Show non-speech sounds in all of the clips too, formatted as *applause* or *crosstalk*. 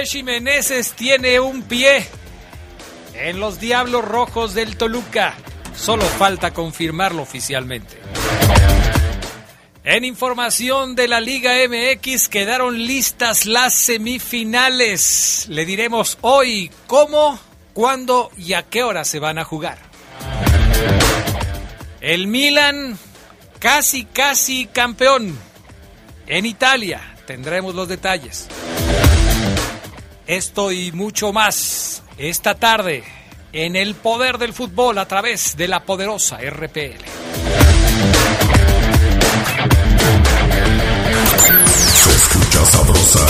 Takeshi Meneses tiene un pie en los Diablos Rojos del Toluca. Solo falta confirmarlo oficialmente. En información de la Liga MX quedaron listas las semifinales. Le diremos hoy cómo, cuándo y a qué hora se van a jugar. El Milan casi, casi campeón. En Italia tendremos los detalles. Esto y mucho más esta tarde en el poder del fútbol a través de la poderosa RPL. Se escucha sabrosa,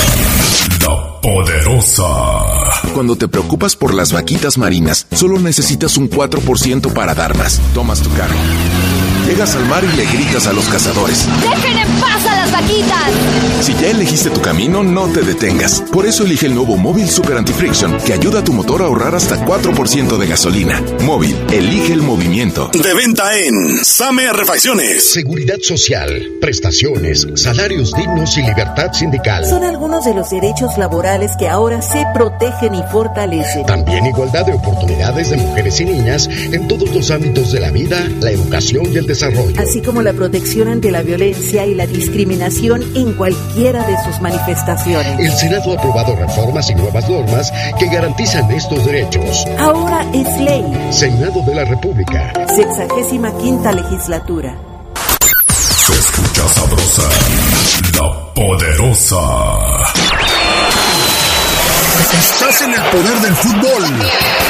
la poderosa. Cuando te preocupas por las vaquitas marinas, solo necesitas un 4% para dar más. Tomas tu carro. Llegas al mar y le gritas a los cazadores. ¡Dejen en paz a las vaquitas! Si ya elegiste tu camino, no te detengas. Por eso elige el nuevo Móvil Super Anti-Friction, que ayuda a tu motor a ahorrar hasta 4% de gasolina. Móvil, elige el movimiento. De venta en Same Refacciones. Seguridad social, prestaciones, salarios dignos y libertad sindical. Son algunos de los derechos laborales que ahora se protegen y fortalecen. También igualdad de oportunidades de mujeres y niñas en todos los ámbitos de la vida, la educación y el desarrollo. Así como la protección ante la violencia y la discriminación en cualquiera de sus manifestaciones. El Senado ha aprobado reformas y nuevas normas que garantizan estos derechos. Ahora es ley. Senado de la República. Sexagésima quinta legislatura. Se escucha sabrosa, la poderosa. Estás en el poder del fútbol.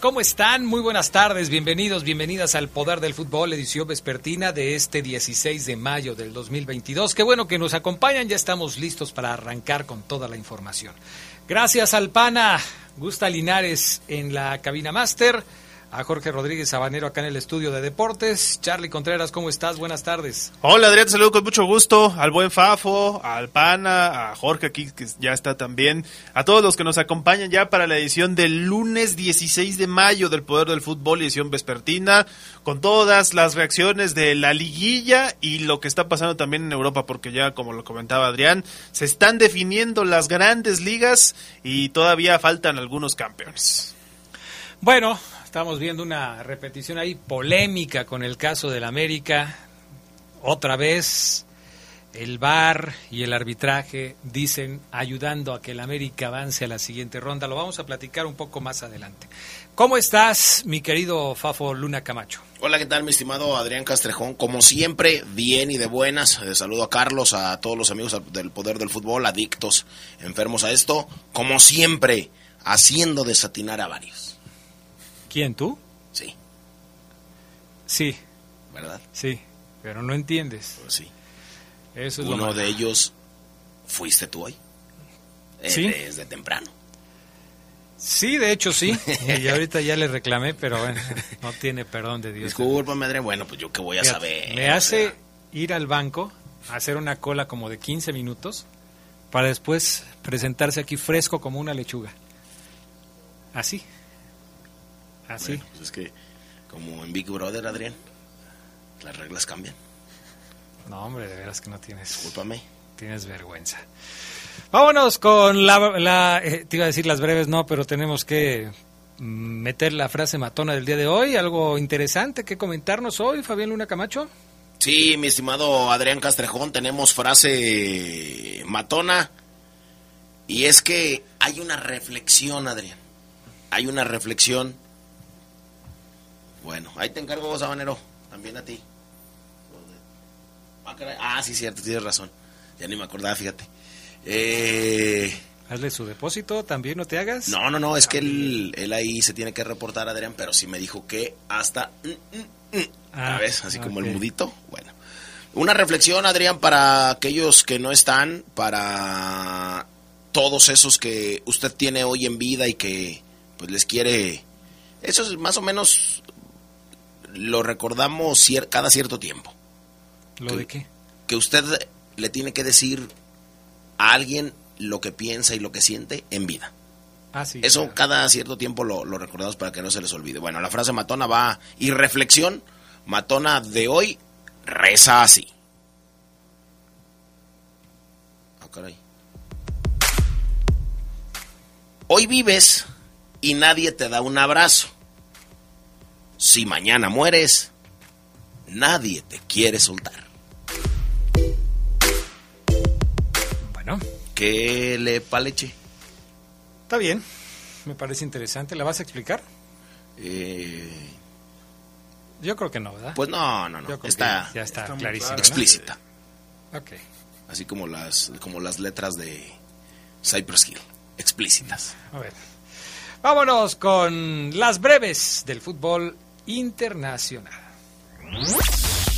¿Cómo están? Muy buenas tardes, bienvenidos, bienvenidas al Poder del Fútbol, edición vespertina de este 16 de mayo del 2022. Qué bueno que nos acompañan, ya estamos listos para arrancar con toda la información. Gracias al PANA, Gusta Linares en la cabina máster, a Jorge Rodríguez Sabanero acá en el estudio de deportes. Charlie Contreras, ¿cómo estás? Buenas tardes. Hola Adrián, te saludo con mucho gusto al buen Fafo, al Pana, a Jorge aquí que ya está también, a todos los que nos acompañan ya para la edición del lunes 16 de mayo del Poder del Fútbol, edición vespertina, con todas las reacciones de la liguilla y lo que está pasando también en Europa, porque ya como lo comentaba Adrián, se están definiendo las grandes ligas y todavía faltan algunos campeones. Bueno, estamos viendo una repetición ahí polémica con el caso del América. Otra vez el VAR y el arbitraje dicen ayudando a que el América avance a la siguiente ronda. Lo vamos a platicar un poco más adelante. ¿Cómo estás, mi querido Fafo Luna Camacho? Hola, ¿qué tal, mi estimado Adrián Castrejón? Como siempre, bien y de buenas. Eh, saludo a Carlos, a todos los amigos del Poder del Fútbol, adictos, enfermos a esto. Como siempre, haciendo desatinar a varios. ¿Quién, tú? Sí, Sí, ¿verdad? sí, pero no entiendes. Pues sí. Eso es Uno de ellos fuiste tú hoy. Eh, Sí. Desde temprano. Sí, de hecho sí. *laughs* Y ahorita ya le reclamé, pero bueno, no tiene perdón de Dios. Discúlpame, Adrián. Bueno, pues yo qué voy a saber. Me O hace sea, ir al banco hacer una cola como de 15 minutos para después presentarse aquí fresco como una lechuga. Así. Así. Bueno, pues es que, como en Big Brother, Adrián, las reglas cambian. No, hombre, de veras que no tienes. Discúlpame. Tienes vergüenza. Vámonos con la. la eh, te iba a decir las breves, no, pero tenemos que mm, meter la frase matona del día de hoy. Algo interesante que comentarnos hoy, Fabián Luna Camacho. Sí, mi estimado Adrián Castrejón, tenemos frase matona. Y es que hay una reflexión, Adrián. Hay una reflexión. Bueno, ahí te encargo, Sabanero. También a ti. Ah, caray. Ah, sí, cierto, tienes razón. Ya ni me acordaba, fíjate. Eh, Hazle su depósito, también no te hagas. no, no, no, es que él, él ahí se tiene que reportar, Adrián, pero sí me dijo que hasta... mm, mm, mm. Ah, ¿Sabes? Así como el mudito. Bueno. Una reflexión, Adrián, para aquellos que no están, para todos esos que usted tiene hoy en vida y que pues les quiere... Eso es más o menos lo recordamos cier- cada cierto tiempo. ¿Lo de qué? Que usted le tiene que decir a alguien lo que piensa y lo que siente en vida. Ah, sí. Eso claro. cada cierto tiempo lo, lo recordamos para que no se les olvide. Bueno, la frase matona va y reflexión matona de hoy reza así. Ah, caray. Hoy vives y nadie te da un abrazo. Si mañana mueres, nadie te quiere soltar. Bueno, ¿Qué le paleche? está bien. Me parece interesante. ¿La vas a explicar? Eh, Yo creo que no, ¿verdad? pues no, no, no. Está, ya está, está claro, explícita. Ok. así como las como las letras de Cypress Hill, explícitas. A ver. Vámonos con las breves del fútbol internacional.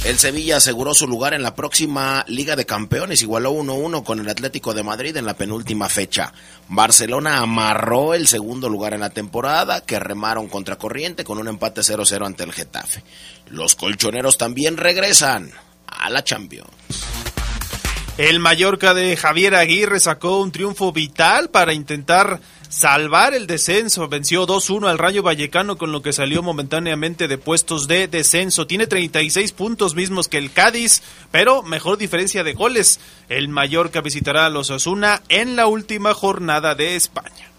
El Sevilla aseguró su lugar en la próxima Liga de Campeones, igualó 1-1 con el Atlético de Madrid en la penúltima fecha. Barcelona amarró el segundo lugar en la temporada, que remaron contra corriente con un empate 0-0 ante el Getafe. Los colchoneros también regresan a la Champions. El Mallorca de Javier Aguirre sacó un triunfo vital para intentar salvar el descenso. Venció 2-1 al Rayo Vallecano con lo que salió momentáneamente de puestos de descenso. Tiene 36 puntos mismos que el Cádiz, pero mejor diferencia de goles. El Mallorca visitará a los Asuna en la última jornada de España.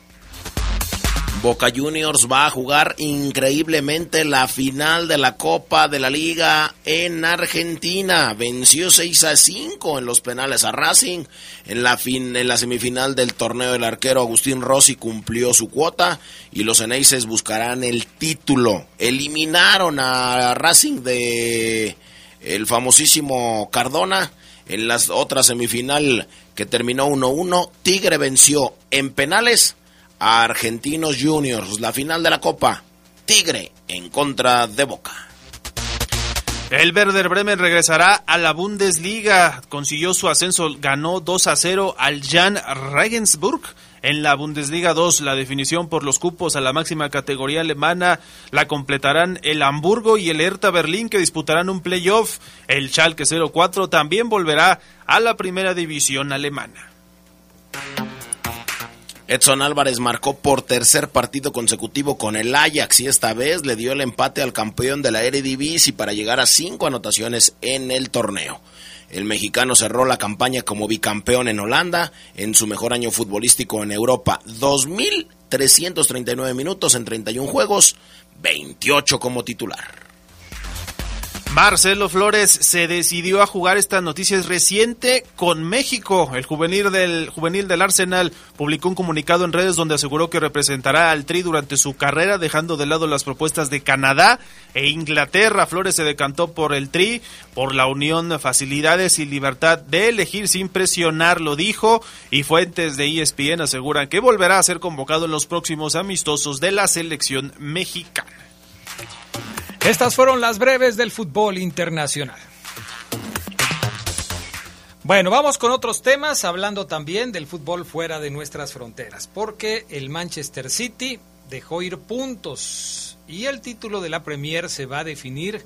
Boca Juniors va a jugar increíblemente la final de la Copa de la Liga en Argentina. Venció 6 a 5 en los penales a Racing. En la, fin, en la semifinal del torneo el arquero Agustín Rossi cumplió su cuota y los Eneises buscarán el título. Eliminaron a Racing de el famosísimo Cardona. En la otra semifinal que terminó 1-1, Tigre venció en penales Argentinos Juniors, la final de la Copa. Tigre en contra de Boca. El Werder Bremen regresará a la Bundesliga. Consiguió su ascenso, ganó 2 a 0 al Jan Regensburg. En la Bundesliga 2, la definición por los cupos a la máxima categoría alemana la completarán el Hamburgo y el Hertha Berlín que disputarán un playoff. El Schalke 04 también volverá a la primera división alemana. Edson Álvarez marcó por tercer partido consecutivo con el Ajax y esta vez le dio el empate al campeón de la Eredivisie para llegar a cinco anotaciones en el torneo. El mexicano cerró la campaña como bicampeón en Holanda en su mejor año futbolístico en Europa. 2.339 minutos en 31 juegos, 28 como titular. Marcelo Flores se decidió a jugar esta noticia reciente con México. El juvenil del juvenil del Arsenal publicó un comunicado en redes donde aseguró que representará al Tri durante su carrera, dejando de lado las propuestas de Canadá e Inglaterra. Flores se decantó por el Tri, por la unión, facilidades y libertad de elegir sin presionar, lo dijo, y fuentes de ESPN aseguran que volverá a ser convocado en los próximos amistosos de la selección mexicana. Estas fueron las breves del fútbol internacional. Bueno, vamos con otros temas, hablando también del fútbol fuera de nuestras fronteras, porque el Manchester City dejó ir puntos y el título de la Premier se va a definir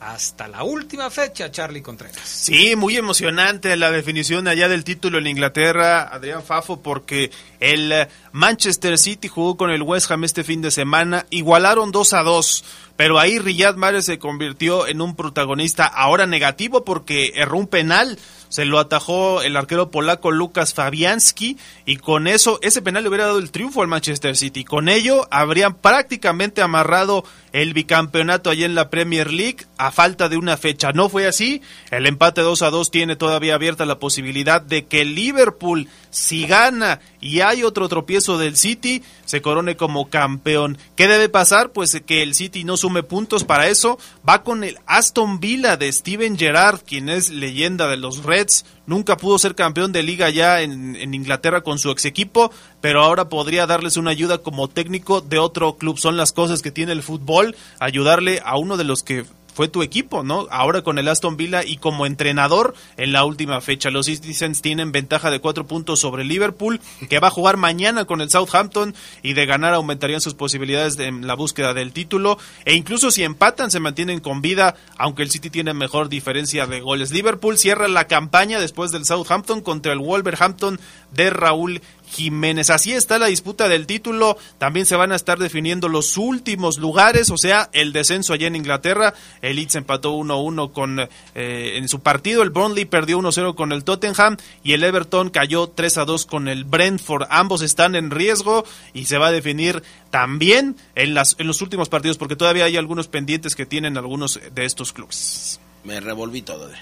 hasta la última fecha, Charlie Contreras. Sí, muy emocionante la definición allá del título en Inglaterra, Adrián Fafo, porque el Manchester City jugó con el West Ham este fin de semana, igualaron 2 a 2, pero ahí Riyad Mahrez se convirtió en un protagonista ahora negativo porque erró un penal se lo atajó el arquero polaco Lukas Fabianski y con eso ese penal le hubiera dado el triunfo al Manchester City. Con ello habrían prácticamente amarrado el bicampeonato allá en la Premier League a falta de una fecha. No fue así. El empate 2 a 2 tiene todavía abierta la posibilidad de que Liverpool, si gana y hay otro tropiezo del City, se corone como campeón. ¿Qué debe pasar? Pues que el City no sume puntos para eso. Va con el Aston Villa de Steven Gerrard, quien es leyenda de los Reds. Nunca pudo ser campeón de liga ya en, en Inglaterra con su ex equipo, pero ahora podría darles una ayuda como técnico de otro club. Son las cosas que tiene el fútbol, ayudarle a uno de los que fue tu equipo, ¿no? Ahora con el Aston Villa y como entrenador en la última fecha. Los Citizens tienen ventaja de cuatro puntos sobre Liverpool, que va a jugar mañana con el Southampton y de ganar aumentarían sus posibilidades en la búsqueda del título. E incluso si empatan, se mantienen con vida, aunque el City tiene mejor diferencia de goles. Liverpool cierra la campaña después del Southampton contra el Wolverhampton de Raúl Jiménez. Así está la disputa del título. También se van a estar definiendo los últimos lugares, o sea, el descenso allá en Inglaterra. El Leeds empató 1-1 con eh, en su partido. El Burnley perdió 1-0 con el Tottenham y el Everton cayó 3-2 con el Brentford. Ambos están en riesgo y se va a definir también en, las, en los últimos partidos porque todavía hay algunos pendientes que tienen algunos de estos clubes. Me revolví todo. De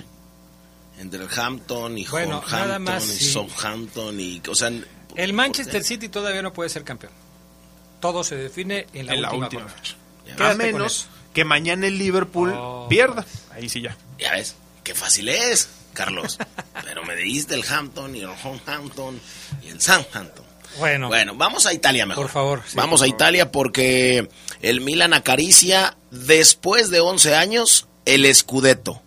entre el Hampton y bueno, Hampton y sí. Southampton y o sea el Manchester City todavía no puede ser campeón. Todo se define en la, en última, fecha. A menos que mañana el Liverpool oh, pierda. Ahí sí ya. Ya ves, qué fácil es, Carlos. *laughs* Pero me dijiste el Hampton y el Southampton y el Southampton. Bueno. Bueno, vamos a Italia mejor. Por favor. Sí, vamos por a Italia porque el Milan acaricia después de 11 años el Scudetto.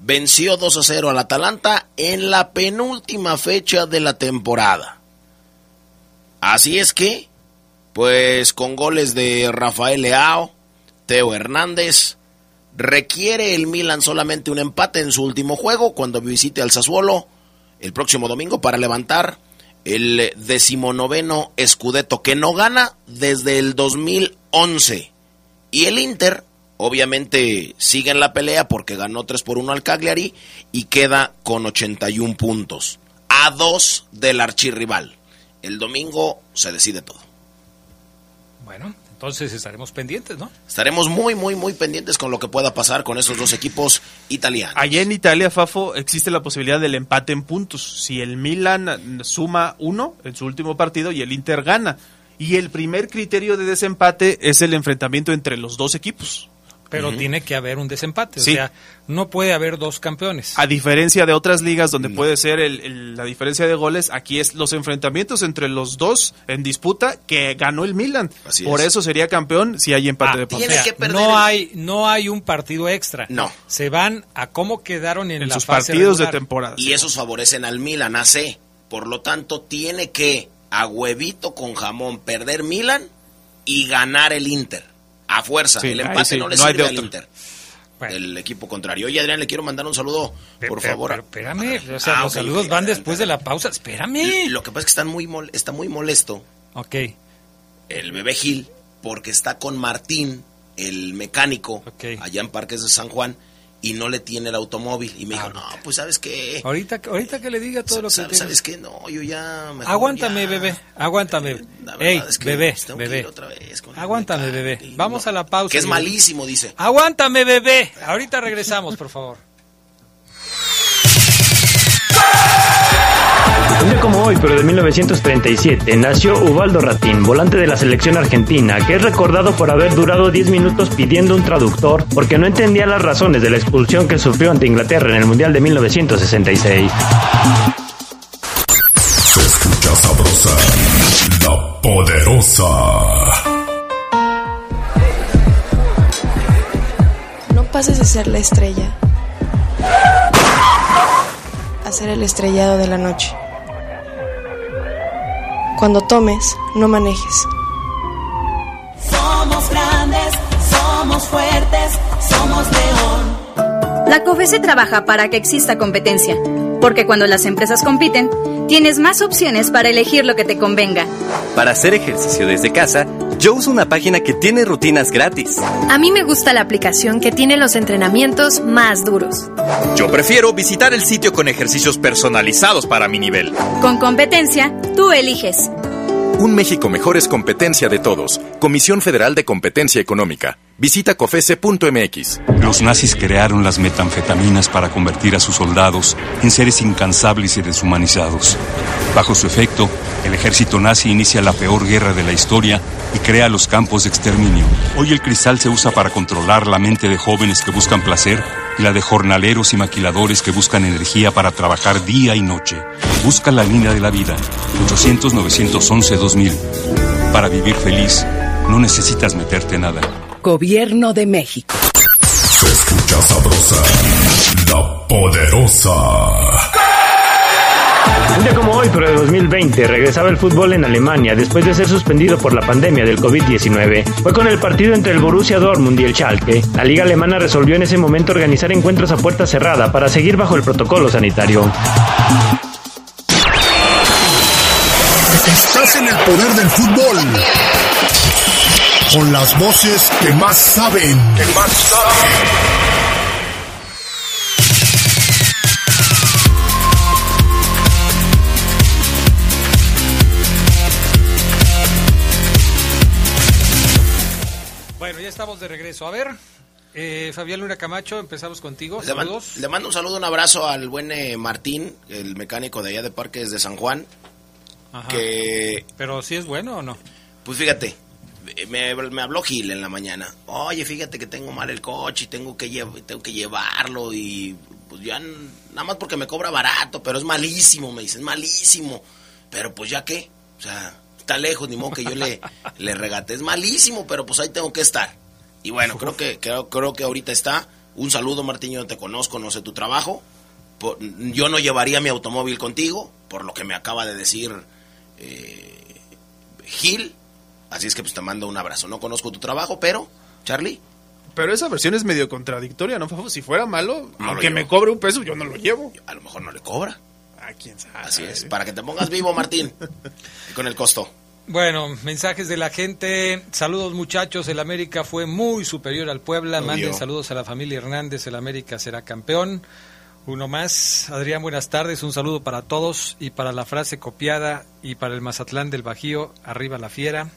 Venció 2 a 0 al Atalanta en la penúltima fecha de la temporada. Así es que, pues con goles de Rafael Leao, Teo Hernández, requiere el Milan solamente un empate en su último juego cuando visite al Sassuolo el próximo domingo para levantar el decimonoveno Scudetto que no gana desde el 2011. Y el Inter, obviamente, sigue en la pelea porque ganó 3 por 1 al Cagliari y queda con 81 puntos, a dos del archirrival. El domingo se decide todo. Bueno, entonces estaremos pendientes, ¿no? Estaremos muy, muy, muy pendientes con lo que pueda pasar con esos dos equipos italianos. Allá en Italia, Fafo, existe la posibilidad del empate en puntos. Si el Milan suma uno en su último partido y el Inter gana. Y el primer criterio de desempate es el enfrentamiento entre los dos equipos pero uh -huh. tiene que haber un desempate. Sí. O sea, no puede haber dos campeones. A diferencia de otras ligas donde no. puede ser el, el, la diferencia de goles, aquí es los enfrentamientos entre los dos en disputa que ganó el Milan. Así Por es. eso sería campeón si hay empate ah, de partido. O sea, no, hay, no hay un partido extra. No. Se van a cómo quedaron en, en la sus fase partidos regular. de temporada. Y esos favorecen al Milan AC. Por lo tanto, tiene que a huevito con jamón perder Milan y ganar el Inter a fuerza. Sí, el empate sí, no le no sirve al Inter. Bueno. El equipo contrario. Oye, Adrián, le quiero mandar un saludo, por pero, favor. Pero, espérame, o sea, ah, los okay, saludos van después de la pausa. Espérame. Lo que pasa es que están muy mol está muy molesto. Ok. El bebé Gil, porque está con Martín, el mecánico, okay. allá en Parques de San Juan, y no le tiene el automóvil. Y me dijo, no, pues sabes qué. Ahorita, ahorita que le diga todo lo que ¿Sabes, ¿Sabes qué? No, yo ya. Aguántame, ya, bebé. Aguántame. Ey, es que bebé, bebé. Aguántame, bebé. Vamos no, a la pausa. Que es malísimo, dice. Aguántame, bebé. Ahorita regresamos, por favor. Un día como hoy, pero de 1937, nació Ubaldo Ratín, volante de la selección argentina, que es recordado por haber durado 10 minutos pidiendo un traductor porque no entendía las razones de la expulsión que sufrió ante Inglaterra en el Mundial de 1966. Se escucha sabrosa, la poderosa. No pases de ser la estrella a ser el estrellado de la noche. Cuando tomes, no manejes. Somos grandes, somos fuertes, somos León. La COFESE trabaja para que exista competencia, porque cuando las empresas compiten, tienes más opciones para elegir lo que te convenga. Para hacer ejercicio desde casa, yo uso una página que tiene rutinas gratis. A mí me gusta la aplicación que tiene los entrenamientos más duros. Yo prefiero visitar el sitio con ejercicios personalizados para mi nivel. Con competencia, tú eliges. Un México mejor es competencia de todos. Comisión Federal de Competencia Económica. Visita cofese.mx. Los nazis crearon las metanfetaminas para convertir a sus soldados en seres incansables y deshumanizados. Bajo su efecto, el ejército nazi inicia la peor guerra de la historia y crea los campos de exterminio. Hoy el cristal se usa para controlar la mente de jóvenes que buscan placer y la de jornaleros y maquiladores que buscan energía para trabajar día y noche. Busca la línea de la vida. 800-911-2000. Para vivir feliz, no necesitas meterte nada. Gobierno de México. Se escucha sabrosa, la poderosa. Un día como hoy, pero de 2020, regresaba el fútbol en Alemania después de ser suspendido por la pandemia del COVID-19. Fue con el partido entre el Borussia Dortmund y el Schalke. La liga alemana resolvió en ese momento organizar encuentros a puerta cerrada para seguir bajo el protocolo sanitario. Estás en el poder del fútbol. Con las voces que más saben. Que más saben. Estamos de regreso. A ver, eh, Fabián Luna Camacho, empezamos contigo. Le, man- le mando un saludo, un abrazo al buen eh, Martín, el mecánico de allá de Parques de San Juan. Ajá. Que, Pero si es bueno o no. pues fíjate, me, me habló Gil en la mañana. Oye, fíjate que tengo mal el coche y tengo que, llev- tengo que llevarlo y pues ya nada más porque me cobra barato, pero es malísimo, me dicen, malísimo. Pero pues ya qué, o sea, está lejos, ni modo que yo le, *laughs* le regate. Es malísimo, pero pues ahí tengo que estar. Y bueno, creo que, creo, creo que ahorita está. Un saludo, Martín, yo no te conozco, no sé tu trabajo. Por- yo no llevaría mi automóvil contigo, por lo que me acaba de decir eh, Gil. Así es que pues te mando un abrazo. No conozco tu trabajo, pero, Charlie, Pero esa versión es medio contradictoria, ¿no, Fafo? Si fuera malo, No aunque me cobre un peso, yo no lo llevo. a lo mejor no le cobra. Ah, quién sabe. Así es, para que te pongas vivo, Martín. *laughs* Y con el costo. Bueno, mensajes de la gente. Saludos muchachos, el América fue muy superior al Puebla. Manden saludos a la familia Hernández, el América será campeón. Uno más. Adrián, buenas tardes. Un saludo para todos y para la frase copiada y para el Mazatlán del Bajío, arriba la fiera.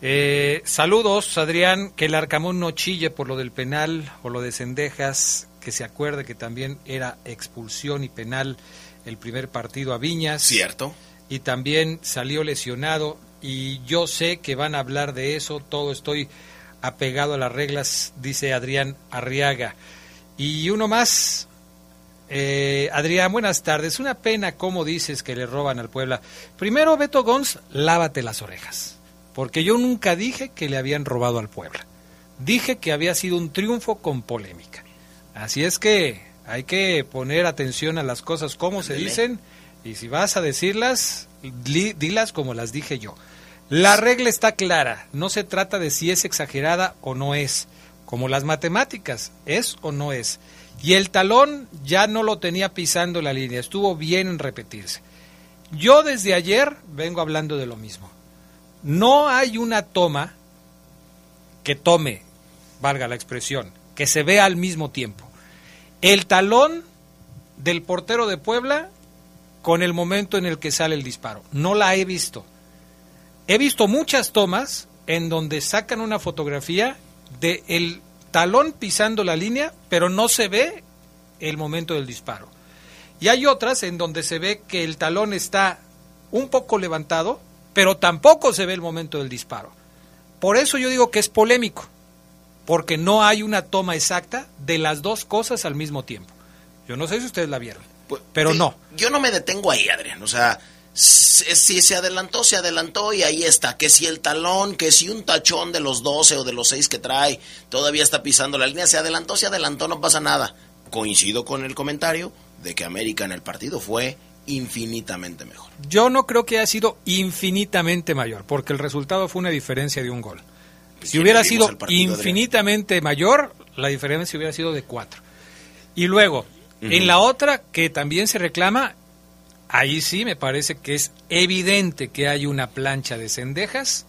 Eh, saludos, Adrián, que el Arcamón no chille por lo del penal o lo de Cendejas, que se acuerde que también era expulsión y penal el primer partido a Viñas Cierto. Y también salió lesionado y yo sé que van a hablar de eso, todo estoy apegado a las reglas, dice Adrián Arriaga. Y uno más, eh, Adrián, buenas tardes, una pena cómo dices que le roban al Puebla. Primero, Beto Gons, lávate las orejas, porque yo nunca dije que le habían robado al Puebla. Dije que había sido un triunfo con polémica. Así es que hay que poner atención a las cosas como se dicen y si vas a decirlas, li- dilas como las dije yo. La regla está clara, no se trata de si es exagerada o no es, como las matemáticas, es o no es. Y el talón ya no lo tenía pisando la línea, estuvo bien en repetirse. Yo desde ayer vengo hablando de lo mismo. No hay una toma que tome, valga la expresión, que se vea al mismo tiempo. El talón del portero de Puebla con el momento en el que sale el disparo. No la he visto. He visto muchas tomas en donde sacan una fotografía de el talón pisando la línea, pero no se ve el momento del disparo. Y hay otras en donde se ve que el talón está un poco levantado, pero tampoco se ve el momento del disparo. Por eso yo digo que es polémico, porque no hay una toma exacta de las dos cosas al mismo tiempo. Yo no sé si ustedes la vieron, pero sí, no. Yo no me detengo ahí, Adrián. O sea, si, si se adelantó, se adelantó y ahí está. Que si el talón, que si un tachón de los 12 o de los 6 que trae todavía está pisando la línea, se adelantó, se adelantó, no pasa nada. Coincido con el comentario de que América en el partido fue infinitamente mejor. Yo no creo que haya sido infinitamente mayor, porque el resultado fue una diferencia de un gol. Si ¿Quién hubiera sido Adrián? infinitamente mayor, la diferencia hubiera sido de cuatro. Y luego, en la otra que también se reclama, ahí sí me parece que es evidente que hay una plancha de cendejas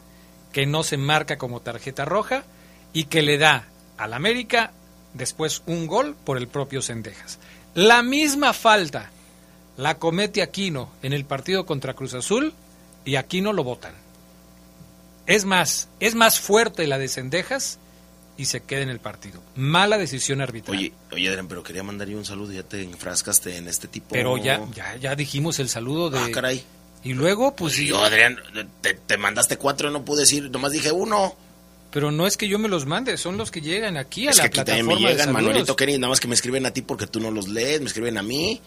que no se marca como tarjeta roja y que le da al América después un gol por el propio Cendejas. La misma falta la comete Aquino en el partido contra Cruz Azul y Aquino lo votan. Es más, es más fuerte la de Cendejas y se queda en el partido. Mala decisión arbitral. Oye, oye, Adrián, pero quería mandar yo un saludo, ya te enfrascaste en este tipo. Pero ya, ya, ya dijimos el saludo de. Ah, caray. Y luego, pues. Pues yo, Adrián, te, te mandaste cuatro, no pude decir, nomás dije uno. Pero no es que yo me los mande, son los que llegan aquí a es la que aquí también plataforma me de llegan. Manuelito Kennedy, nada más que me escriben a ti porque tú no los lees, me escriben a mí.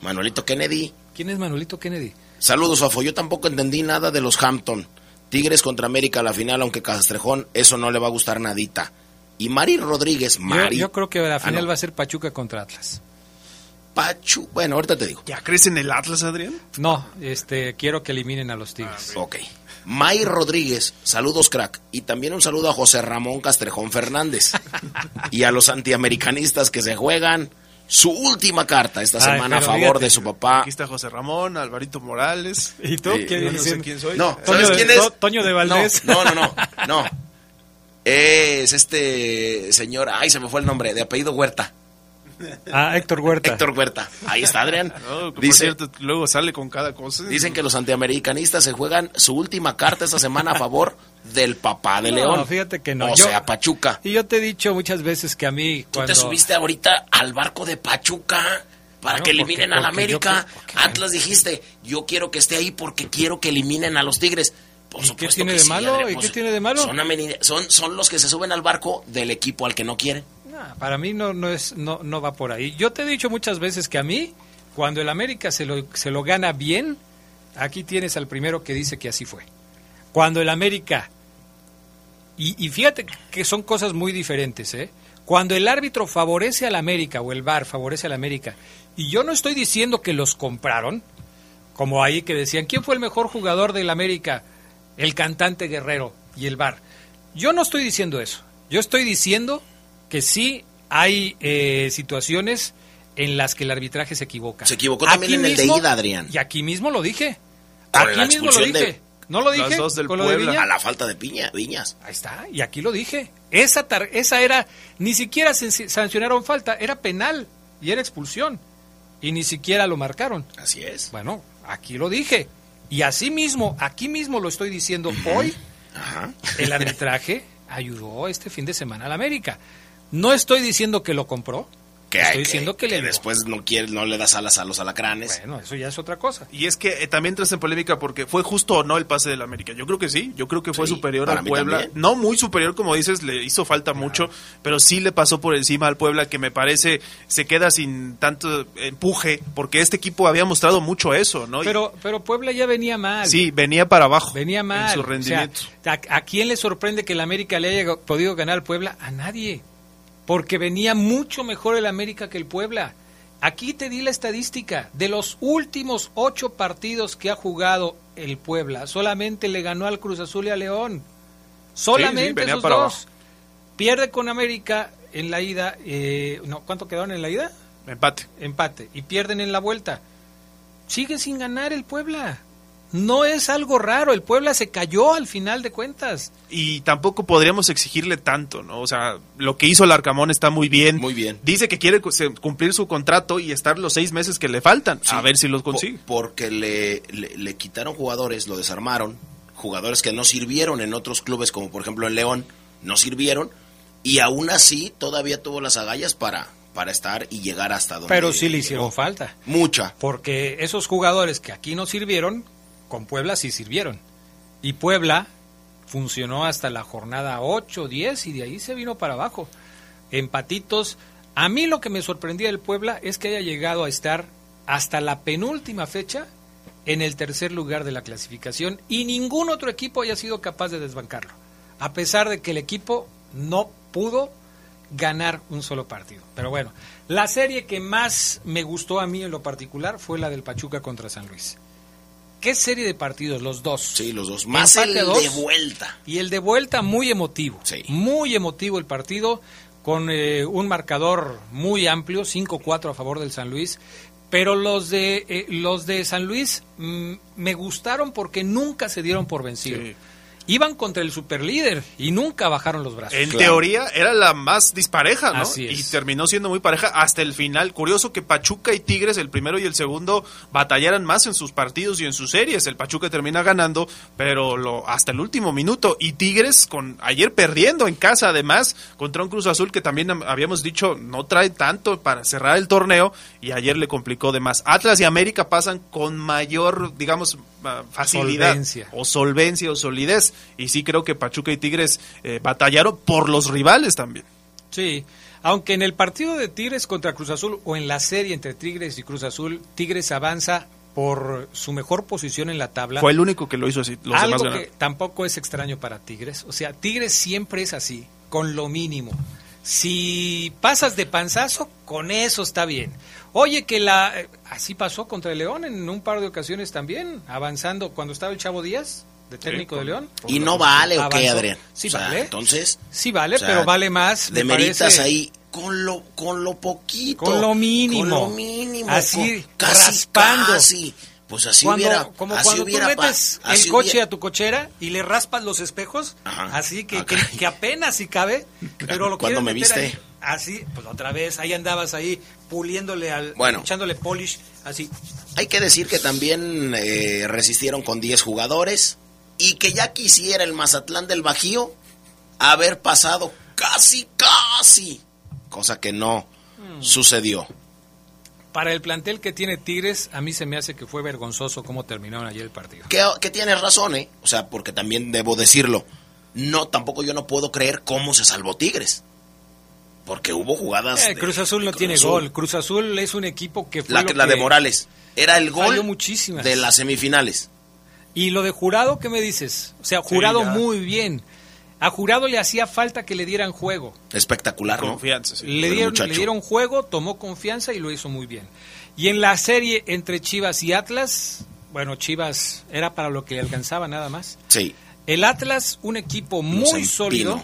Manuelito Kennedy. ¿Quién es Manuelito Kennedy? Saludos, Afo. Yo tampoco entendí nada de los Hampton. Tigres contra América a la final, aunque Castrejón, eso no le va a gustar nadita. Y Mari Rodríguez, Mari. yo creo que la Ah, final no. va a ser Pachuca contra Atlas. Pachu. Bueno, ahorita te digo. ¿Ya crees en el Atlas, Adrián? No, este, quiero que eliminen a los Tigres. Ok. May Rodríguez, saludos crack. Y también un saludo a José Ramón Castrejón Fernández. *laughs* y a los antiamericanistas que se juegan su última carta esta Ay, semana a favor fíjate, de su papá. Aquí está José Ramón, Alvarito Morales. ¿Y tú? Eh, ¿Quién yo no dice? sé quién soy. No, Toño ¿sabes de- quién es? To- Toño de Valdés. No, no, no, no. *laughs* no. Es este señor, ay, se me fue el nombre, de apellido Huerta. Ah, Héctor Huerta. Héctor Huerta. Ahí está Adrián. *laughs* No, por Dice, cierto, luego sale con cada cosa. dicen que los antiamericanistas se juegan su última carta esta semana a favor del papá de No, León. fíjate que no. O Yo- sea, Pachuca. Y yo te he dicho muchas veces que a mí Tú cuando... te subiste ahorita al barco de Pachuca para que eliminen porque- al porque yo América. creo- Atlas dijiste, yo quiero que esté ahí porque quiero que eliminen a los Tigres. Por ¿Y qué tiene que de sí, malo? Adrián, ¿Y qué tiene de malo? Son, son, son los que se suben al barco del equipo al que no quieren. Nah, para mí no, no, es, no, no va por ahí. Yo te he dicho muchas veces que a mí, cuando el América se lo, se lo gana bien, aquí tienes al primero que dice que así fue. Cuando el América, y, y fíjate que son cosas muy diferentes, ¿eh? Cuando el árbitro favorece al América o el VAR favorece al América, y yo no estoy diciendo que los compraron, como ahí que decían, ¿quién fue el mejor jugador del América? El cantante Guerrero y el VAR. Yo no estoy diciendo eso. Yo estoy diciendo que sí hay eh, situaciones en las que el arbitraje se equivoca. Se equivocó también en el de ida, Adrián. Y aquí mismo lo dije. Por aquí la mismo lo expulsión dije. de- ¿No lo dije? Las dos del con lo de? A la falta de piña, Viñas. Ahí está, y aquí lo dije. Esa, tar- esa era, ni siquiera se- sancionaron falta, era penal y era expulsión. Y ni siquiera lo marcaron. Así es. Bueno, aquí lo dije. Y así mismo, aquí mismo lo estoy diciendo hoy, Ajá. el arbitraje ayudó este fin de semana al América. No estoy diciendo que lo compró, Que, estoy que- diciendo que, que le después no quiere, no le das alas a los alacranes. Bueno, eso ya es otra cosa. Y es que eh, también entras en polémica porque fue justo o no el pase del América. Yo creo que sí, yo creo que fue Sí, superior al Puebla. también. No muy superior, como dices, le hizo falta mucho, pero sí le pasó por encima al Puebla, que me parece se queda sin tanto empuje, porque este equipo había mostrado mucho eso, ¿no? Pero, pero Puebla ya venía mal. sí, venía para abajo. Venía mal. En su O sea, rendimiento. ¿a, a quién le sorprende que el América le haya podido ganar al Puebla? A nadie. Porque venía mucho mejor el América que el Puebla. Aquí te di la estadística. De los últimos ocho partidos que ha jugado el Puebla, solamente le ganó al Cruz Azul y a León. Solamente venía esos para dos. abajo. Pierde con América en la ida. eh, no, ¿Cuánto quedaron en la ida? Empate. empate y pierden en la vuelta. Sigue sin ganar el Puebla. No es algo raro, el Puebla se cayó al final de cuentas. Y tampoco podríamos exigirle tanto, ¿no? O sea, lo que hizo el Arcamón está muy bien. Muy bien. Dice que quiere cumplir su contrato y estar los seis meses que le faltan. Sí. A ver si los consigue. porque le, le, le quitaron jugadores, lo desarmaron, jugadores que no sirvieron en otros clubes, como por ejemplo en León, no sirvieron, y aún así todavía tuvo las agallas para, para estar y llegar hasta donde. Pero sí le llegó. hicieron falta. Mucha. Porque esos jugadores que aquí no sirvieron, con Puebla sí sirvieron. Y Puebla funcionó hasta la jornada 8, 10 y de ahí se vino para abajo. Empatitos. A mí lo que me sorprendía del Puebla es que haya llegado a estar hasta la penúltima fecha en el tercer lugar de la clasificación y ningún otro equipo haya sido capaz de desbancarlo. A pesar de que el equipo no pudo ganar un solo partido. Pero bueno, la serie que más me gustó a mí en lo particular fue la del Pachuca contra San Luis. ¿Qué serie de partidos? Los dos. Sí, los dos. Más Empate el dos. de vuelta. Y el de vuelta muy emotivo. Sí. Muy emotivo el partido con eh, un marcador muy amplio, 5-4 a favor del San Luis. Pero los de eh, los de San Luis mm, me gustaron porque nunca se dieron por vencidos. Sí. Iban contra el superlíder y nunca bajaron los brazos. En teoría era la más dispareja, ¿no? Así es. Y terminó siendo muy pareja hasta el final. Curioso que Pachuca y Tigres, el primero y el segundo, batallaran más en sus partidos y en sus series. El Pachuca termina ganando, pero lo, hasta el último minuto. Y Tigres, con ayer perdiendo en casa, además, contra un Cruz Azul que también am- habíamos dicho no trae tanto para cerrar el torneo, y ayer le complicó de más. Atlas y América pasan con mayor, digamos, ah, facilidad Solvencia. o solvencia o solidez. Y sí creo que Pachuca y Tigres eh, batallaron por los rivales también. Sí, aunque en el partido de Tigres contra Cruz Azul o en la serie entre Tigres y Cruz Azul, Tigres avanza por su mejor posición en la tabla. Fue el único que lo hizo así. Los Algo demás que tampoco es extraño para Tigres. O sea, Tigres siempre es así, con lo mínimo. Si pasas de panzazo, con eso está bien. Oye, que la eh, así pasó contra el León en un par de ocasiones también, avanzando cuando estaba el Chavo Díaz, de técnico de León. ¿Y no vale o qué. Adrián? Sí O sea, vale. Entonces. Sí vale, o sea, pero vale más. me Demeritas parece. ahí con lo, con lo poquito. Con lo mínimo. Con lo mínimo. Así, con- casi, raspando. casi. Pues así Cuando- hubiera. como así cuando hubiera tú pa- metes así el coche hubiera- a tu cochera y le raspas los espejos, así que, que, que apenas si cabe, pero lo ¿Cuándo quieres me meter viste? ahí, así, pues otra vez, ahí andabas ahí puliéndole al, Bueno. echándole polish, así. Hay que decir que también eh, resistieron con 10 jugadores y que ya quisiera el Mazatlán del Bajío haber pasado casi, casi, cosa que no Mm. sucedió. Para el plantel que tiene Tigres, a mí se me hace que fue vergonzoso cómo terminaron ayer el partido. Que, que tienes razón, ¿eh? O sea, porque también debo decirlo. No, tampoco yo no puedo creer cómo se salvó Tigres. Porque hubo jugadas. Eh, Cruz Azul no tiene Azul. gol. Cruz Azul es un equipo que fue La, lo la que de Morales. Era el gol muchísimas. de las semifinales. Y lo de Jurado, ¿qué me dices? O sea, Jurado muy bien. A Jurado le hacía falta que le dieran juego. Espectacular, ¿no? Confianza, sí. Le dieron, le dieron juego, tomó confianza y lo hizo muy bien. Y en la serie entre Chivas y Atlas, bueno, Chivas era para lo que le alcanzaba nada más. Sí. El Atlas, un equipo muy sólido,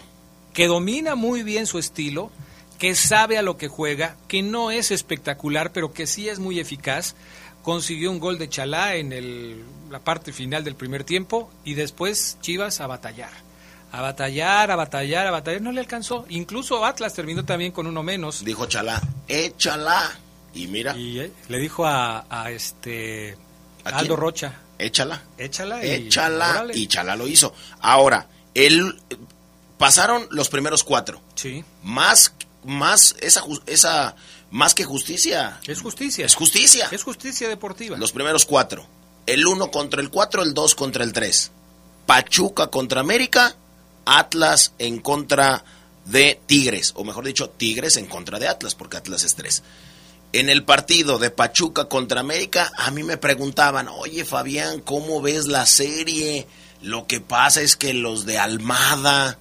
que domina muy bien su estilo, que sabe a lo que juega, que no es espectacular, pero que sí es muy eficaz. Consiguió un gol de Chalá en el- la parte final del primer tiempo y después Chivas a batallar. A batallar, a batallar, a batallar. No le alcanzó. Incluso Atlas terminó también con uno menos. Dijo Chalá, échala. Y mira, Y eh, le dijo a, a este ¿A Aldo? Rocha, échala. échala y Échala. órale. Y Chalá lo hizo. Ahora, él pasaron los primeros cuatro. Sí, Más, más, esa, esa, más que justicia. es justicia. Es justicia. Es justicia deportiva. Los primeros cuatro. El uno contra el cuatro, el dos contra el tres. Pachuca contra América, Atlas en contra de Tigres, o mejor dicho, Tigres en contra de Atlas, porque Atlas es tres. En el partido de Pachuca contra América, a mí me preguntaban, oye Fabián, ¿cómo ves la serie? Lo que pasa es que los de Almada,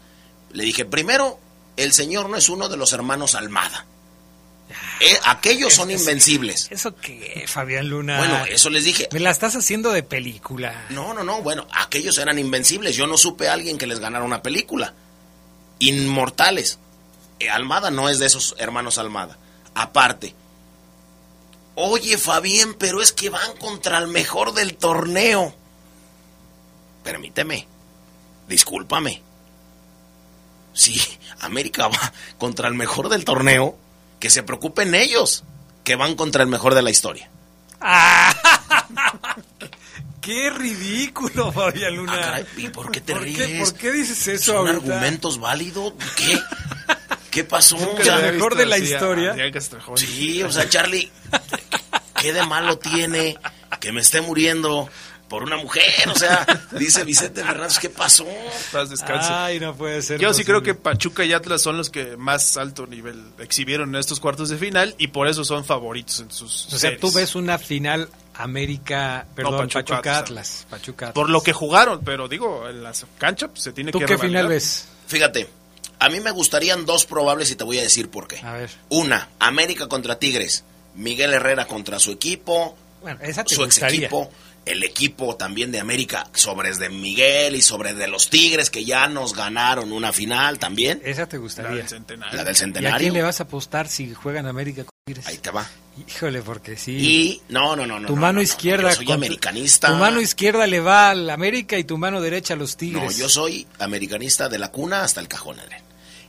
le dije, primero, el señor no es uno de los hermanos Almada. Eh, aquellos son Es- es- invencibles. ¿Eso qué, Fabián Luna? Bueno, eso les dije. Me la estás haciendo de película. No, no, no, bueno, aquellos eran invencibles. Yo no supe a alguien que les ganara una película. Inmortales. Eh, Almada no es de esos hermanos Almada. Aparte. Oye, Fabián, pero es que van contra el mejor del torneo. Permíteme. Discúlpame. Si América va contra el mejor del torneo, que se preocupen ellos, que van contra el mejor de la historia. *laughs* ¡Qué ridículo, Fabián Luna! Ah, caray, ¿y por qué te ¿Por ríes? qué, ¿Por qué dices eso ¿Son ahorita? argumentos válidos? ¿Qué? *laughs* ¿Qué pasó? Nunca había mejor de la historia. Sí, o sea, Charlie, ¿qué de malo tiene que me esté muriendo por una mujer? O sea, dice Vicente Fernández, ¿qué pasó? Paz, descanse. Ay, no puede ser. Yo sí creo que Pachuca y Atlas son los que más alto nivel exhibieron en estos cuartos de final y por eso son favoritos en sus O sea, series. tú ves una final América, perdón, Pachuca, Pachuca, Atlas. Atlas. Pachuca Atlas. Por lo que jugaron, pero digo, en la cancha pues, se tiene ¿Tú que qué revalidar. final ves? Fíjate, a mí me gustarían dos probables y te voy a decir por qué. A ver. Una, América contra Tigres, Miguel Herrera contra su equipo, Bueno, esa te su ex equipo. El equipo también de América sobre de Miguel y sobre de los Tigres que ya nos ganaron una final también. Esa te gustaría. La del centenario. La del ¿Y a centenario. quién le vas a apostar si juegan América con Tigres? Ahí te va. Híjole, porque sí. Y no, no, no, no. tu no, mano no, no, izquierda. Yo soy americanista. Tu mano izquierda le va al América y tu mano derecha a los Tigres. No, yo soy americanista de la cuna hasta el cajón, Adrián.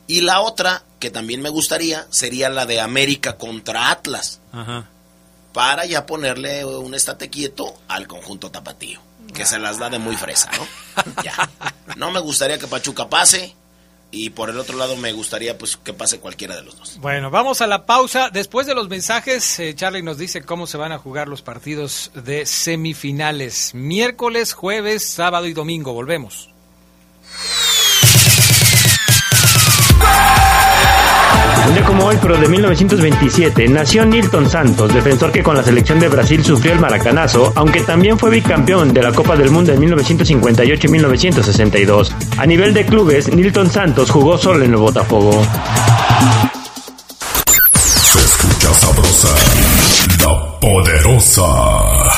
Y la otra, que también me gustaría, sería la de América contra Atlas. Ajá. Para ya ponerle un estate quieto al conjunto tapatío. Que se las da de muy fresa, ¿no? *laughs* ya. No me gustaría que Pachuca pase. Y por el otro lado me gustaría pues que pase cualquiera de los dos. Bueno, vamos a la pausa. Después de los mensajes, eh, Charlie nos dice cómo se van a jugar los partidos de semifinales. Miércoles, jueves, sábado y domingo. Volvemos. Un día como hoy, pero de 1927, nació Nilton Santos, defensor que con la selección de Brasil sufrió el maracanazo, aunque también fue bicampeón de la Copa del Mundo en 1958 y 1962. A nivel de clubes, Nilton Santos jugó solo en el Botafogo. Se escucha sabrosa, la poderosa.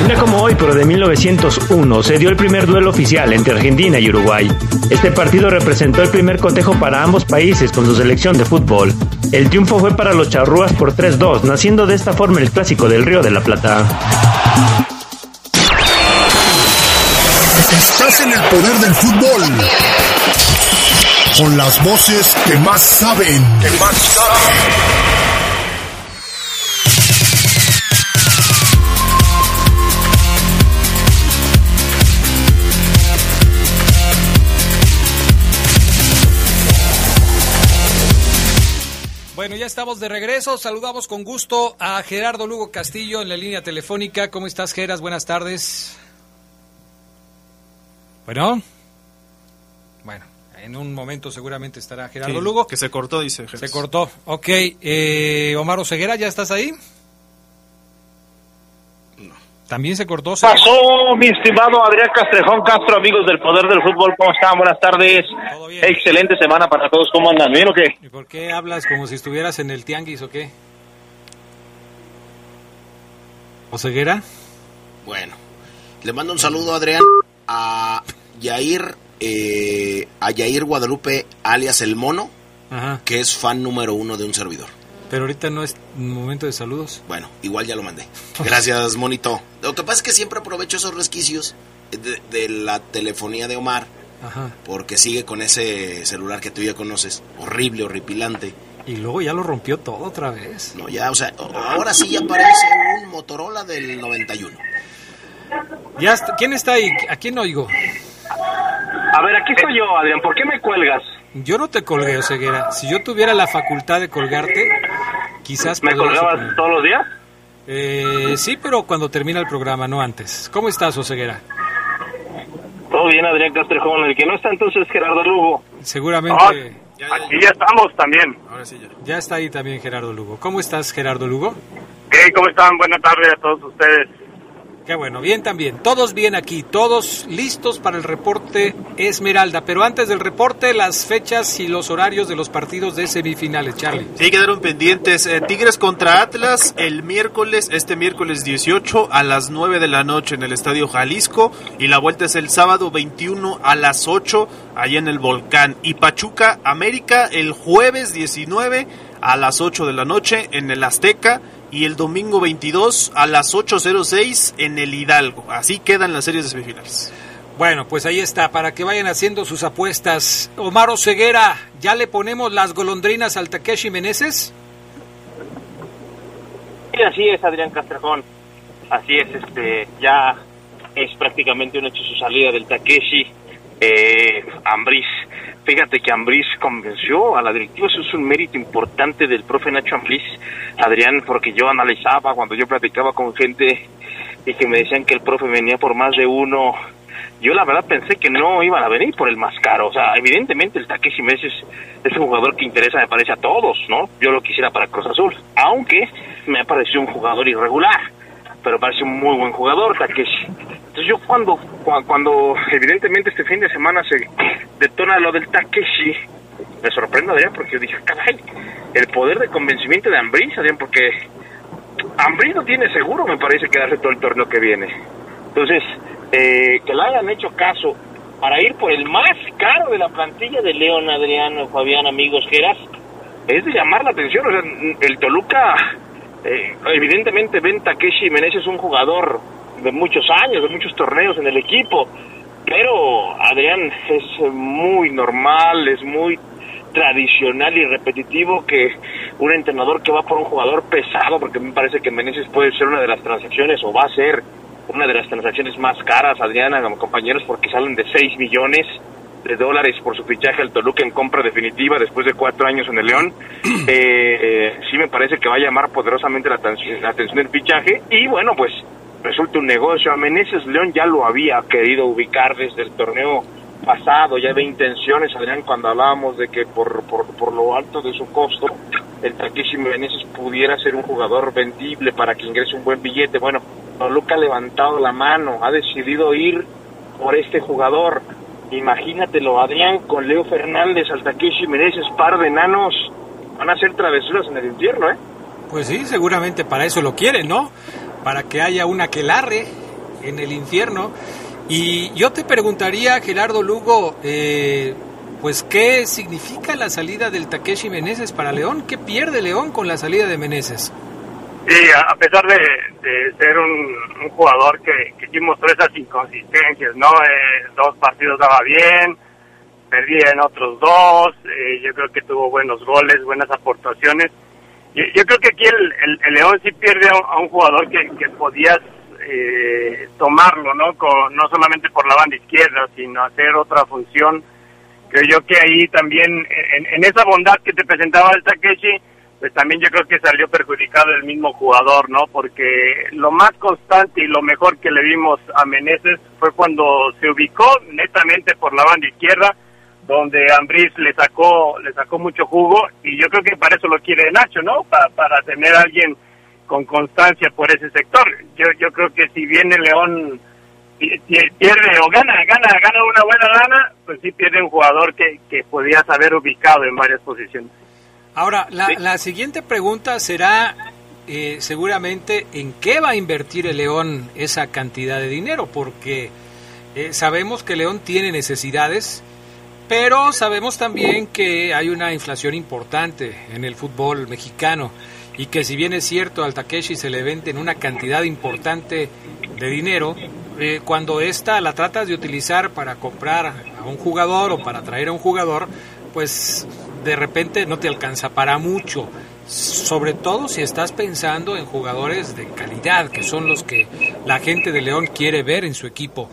Un día como hoy, pero de 1901, se dio el primer duelo oficial entre Argentina y Uruguay. Este partido representó el primer cotejo para ambos países con su selección de fútbol. El triunfo fue para los charrúas por 3-2, naciendo de esta forma el clásico del Río de la Plata. Estás en el poder del fútbol. Con las voces que más saben. Que más saben. Ya estamos de regreso. Saludamos con gusto a Gerardo Lugo Castillo en la línea telefónica. ¿Cómo estás, Geras? Buenas tardes. Bueno. Bueno, en un momento seguramente estará Gerardo Sí, Lugo. Que se cortó, dice Jesús. Se cortó. Ok. Eh, Omar Oseguera, ¿ya estás ahí? También se cortó. Pasó, mi estimado Adrián Castrejón Castro, amigos del Poder del Fútbol, ¿cómo están? Buenas tardes. Excelente semana para todos, ¿cómo andan? ¿Bien o qué? ¿Y por qué hablas como si estuvieras en el tianguis o qué? ¿Oseguera? Bueno, le mando un saludo, Adrián, a Yair, eh, a Yair Guadalupe, alias El Mono, Ajá. que es fan número uno de un servidor. Pero ahorita no es momento de saludos. Bueno, igual ya lo mandé. Gracias, Monito. Lo que pasa es que siempre aprovecho esos resquicios de, de la telefonía de Omar, Ajá. porque sigue con ese celular que tú ya conoces, horrible, horripilante. Y luego ya lo rompió todo otra vez. No, ya, o sea, ahora sí ya parece un Motorola del 91. Ya está- ¿Quién está ahí? ¿A quién oigo? A ver, aquí estoy yo, Adrián, ¿por qué me cuelgas? Yo no te colgué, Oseguera. Si yo tuviera la facultad de colgarte, quizás... ¿Me colgabas todos los días? Eh, sí, pero cuando termina el programa, no antes. ¿Cómo estás, Oseguera? Todo bien, Adrián Castrejón. El que no está entonces es Gerardo Lugo. Seguramente... aquí ya estamos también. Ahora sí ya. Ya está ahí también Gerardo Lugo. ¿Cómo estás, Gerardo Lugo? Hey, ¿Cómo están? Buenas tardes a todos ustedes. Qué bueno, bien también. Todos bien aquí, todos listos para el reporte Esmeralda. Pero antes del reporte, las fechas y los horarios de los partidos de semifinales, Charlie. Sí, quedaron pendientes. Eh, Tigres contra Atlas el miércoles, este miércoles 18 a las 9 de la noche en el Estadio Jalisco. Y la vuelta es el sábado 21 a las 8 allá en el Volcán. Y Pachuca América el jueves 19 a las 8 de la noche en el Azteca. Y el domingo 22 a las 8.06 en el Hidalgo. Así quedan las series de semifinales. Bueno, pues ahí está, para que vayan haciendo sus apuestas. Omar Ceguera, ¿ya le ponemos las golondrinas al Takeshi Meneses? Sí, así es, Adrián Castrejón. Así es, este, ya es prácticamente un hecho su salida del Takeshi. Eh, Ambris, fíjate que Ambris convenció a la directiva, eso es un mérito importante del profe Nacho Ambris, Adrián, porque yo analizaba cuando yo platicaba con gente y que me decían que el profe venía por más de uno yo la verdad pensé que no iban a venir por el más caro. O sea, evidentemente el Takeshi Meses es un jugador que interesa, me parece, a todos, ¿no? Yo lo quisiera para Cruz Azul, aunque me ha parecido un jugador irregular, pero parece un muy buen jugador, Takeshi. Entonces yo cuando, cuando evidentemente este fin de semana se detona lo del Takeshi, me sorprende, Adrián, porque yo dije, caray, el poder de convencimiento de Ambris, Adrián, porque Ambris no tiene seguro, me parece, quedarse todo el torneo que viene. Entonces, eh, que le hayan hecho caso para ir por el más caro de la plantilla de León, Adriano, Fabián, amigos, Geras, es de llamar la atención. O sea, el Toluca, eh, evidentemente, ven Takeshi Meneses es un jugador de muchos años, de muchos torneos en el equipo, pero Adrián es muy normal, es muy tradicional y repetitivo que un entrenador que va por un jugador pesado, porque me parece que Meneses puede ser una de las transacciones o va a ser una de las transacciones más caras, Adriana, compañeros, porque salen de 6 millones de dólares por su fichaje al Toluca en compra definitiva después de cuatro años en el León. *clears throat* Eh, sí me parece que va a llamar poderosamente la, la atención del fichaje y bueno, pues resulta un negocio. A Meneses León ya lo había querido ubicar desde el torneo pasado, ya de intenciones, Adrián, cuando hablábamos de que por, por, por lo alto de su costo, el Takeshi Meneses pudiera ser un jugador vendible para que ingrese un buen billete. Bueno, Toluca ha levantado la mano, ha decidido ir por este jugador. Imagínatelo, Adrián, con Leo Fernández, al Takeshi Meneses, par de enanos, van a hacer travesuras en el infierno, ¿eh? Pues sí, seguramente para eso lo quieren, ¿no? Para que haya una que larre en el infierno. Y yo te preguntaría, Gerardo Lugo, eh, pues qué significa la salida del Takeshi Meneses para León, qué pierde León con la salida de Meneses. Sí, a pesar de, ser un, jugador que, que sí mostró esas inconsistencias, ¿no? Eh, dos partidos daba bien, perdía en otros dos, eh, yo creo que tuvo buenos goles, buenas aportaciones. Yo, yo creo que aquí el, el, León sí pierde a, un jugador que, que podías eh, tomarlo, ¿no? no solamente por la banda izquierda, sino hacer otra función. Creo yo que ahí también, en, en esa bondad que te presentaba el Takeshi, pues también yo creo que salió perjudicado el mismo jugador, ¿no? Porque lo más constante y lo mejor que le vimos a Meneses fue cuando se ubicó netamente por la banda izquierda, donde Ambriz le sacó le sacó mucho jugo y yo creo que para eso lo quiere Nacho, ¿no? Para, tener a alguien con constancia por ese sector. Yo yo creo que si viene León pierde o gana, gana, gana una buena gana, pues sí pierde un jugador que, que podías haber ubicado en varias posiciones. Ahora, la, siguiente pregunta será eh, seguramente en qué va a invertir el León esa cantidad de dinero, porque eh, sabemos que León tiene necesidades, pero sabemos también que hay una inflación importante en el fútbol mexicano y que si bien es cierto al Takeshi se le vende en una cantidad importante de dinero, eh, cuando esta la tratas de utilizar para comprar a un jugador o para traer a un jugador, pues de repente no te alcanza para mucho. Sobre todo si estás pensando en jugadores de calidad, que son los que la gente de León quiere ver en su equipo.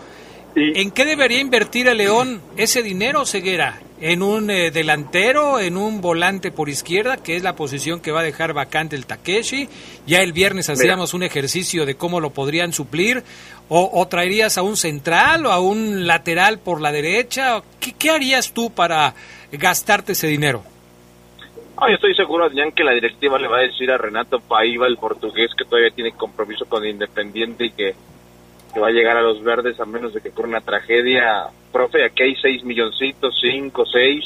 ¿En qué debería invertir el León ese dinero, Ceguera? ¿En un eh, delantero, en un volante por izquierda, que es la posición que va a dejar vacante el Takeshi? Ya el viernes hacíamos un ejercicio de cómo lo podrían suplir. ¿O, traerías a un central o a un lateral por la derecha? ¿Qué, qué harías tú para gastarte ese dinero? yo estoy seguro, Adrián, que la directiva le va a decir a Renato Paiva, el portugués, que todavía tiene compromiso con Independiente y que, va a llegar a los verdes a menos de que ocurra una tragedia. Profe, aquí hay seis milloncitos, cinco, seis.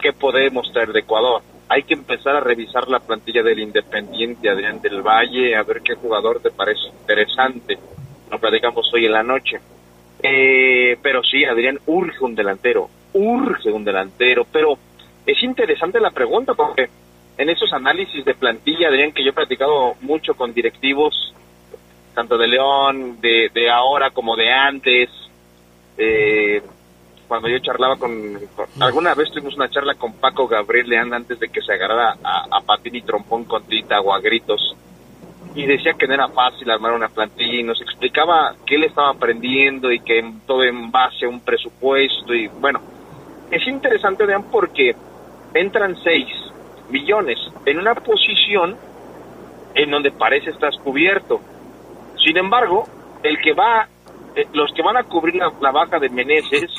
¿Qué podemos traer de Ecuador? Hay que empezar a revisar la plantilla del Independiente, Adrián del Valle, a ver qué jugador te parece interesante. Lo platicamos hoy en la noche. Eh, pero sí, Adrián, urge un delantero, urge un delantero, pero es interesante la pregunta porque en esos análisis de plantilla, Adrián, que yo he platicado mucho con directivos, tanto de León, de, de ahora como de antes, eh, cuando yo charlaba con, Alguna vez tuvimos una charla con Paco Gabriel Leán antes de que se agarrara a, a patín y trompón con tita o a gritos. Y decía que no era fácil armar una plantilla y nos explicaba que él estaba aprendiendo y que todo en base a un presupuesto y bueno, es interesante, vean, porque entran 6 millones en una posición en donde parece estás cubierto. Sin embargo, el que va, eh, los que van a cubrir la, baja de Meneses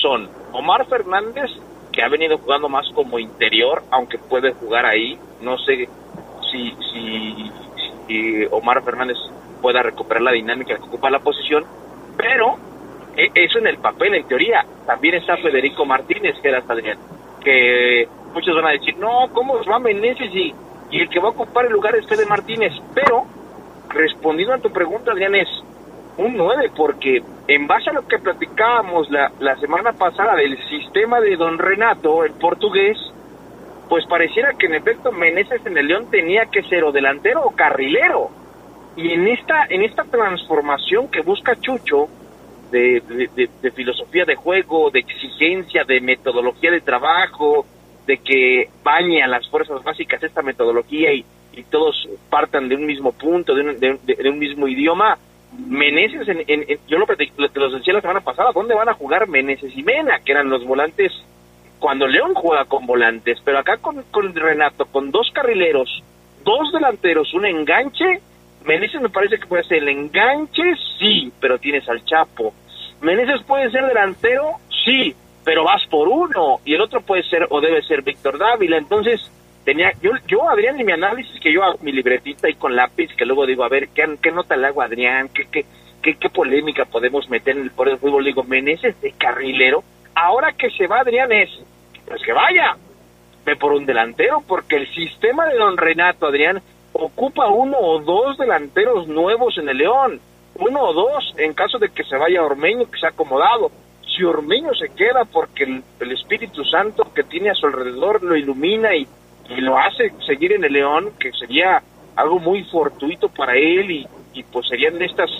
son Omar Fernández, que ha venido jugando más como interior, aunque puede jugar ahí. No sé si, si, si Omar Fernández pueda recuperar la dinámica que ocupa la posición, pero eh, eso en el papel, en teoría. También está Federico Martínez, que era Adrián, que muchos van a decir, no, ¿cómo va Meneses y, y el que va a ocupar el lugar es Fede Martínez? Pero, respondiendo a tu pregunta, Adrián, es un 9, porque en base a lo que platicábamos la, la semana pasada del sistema de Don Renato, el portugués, pues pareciera que en efecto Meneses en el León tenía que ser o delantero o carrilero. Y en esta, en esta transformación que busca Chucho, de, de, de, filosofía de juego, de exigencia, de metodología de trabajo, de que bañe las fuerzas básicas esta metodología y, y todos partan de un mismo punto, de un, de, un mismo idioma. Meneses, en, en, yo lo, te lo decía la semana pasada, ¿dónde van a jugar Meneses y Mena? Que eran los volantes cuando León juega con volantes, pero acá con, con Renato, con dos carrileros, dos delanteros, un enganche, Meneses me parece que puede ser el enganche, sí, pero tienes al Chapo. Meneses puede ser delantero, sí, pero vas por uno y el otro puede ser o debe ser Víctor Dávila. Entonces, tenía yo, yo Adrián, en mi análisis que yo hago mi libretita y con lápiz, que luego digo, a ver, ¿qué, qué nota le hago Adrián? ¿Qué, qué, qué, qué polémica podemos meter en el poder del fútbol? Digo, Meneses de carrilero. Ahora que se va Adrián es, pues que vaya, ve por un delantero, porque el sistema de don Renato, Adrián, ocupa uno o dos delanteros nuevos en el León uno o dos en caso de que se vaya Ormeño, que se ha acomodado. Si Ormeño se queda porque el, Espíritu Santo que tiene a su alrededor lo ilumina y, lo hace seguir en el León, que sería algo muy fortuito para él y, pues serían estas,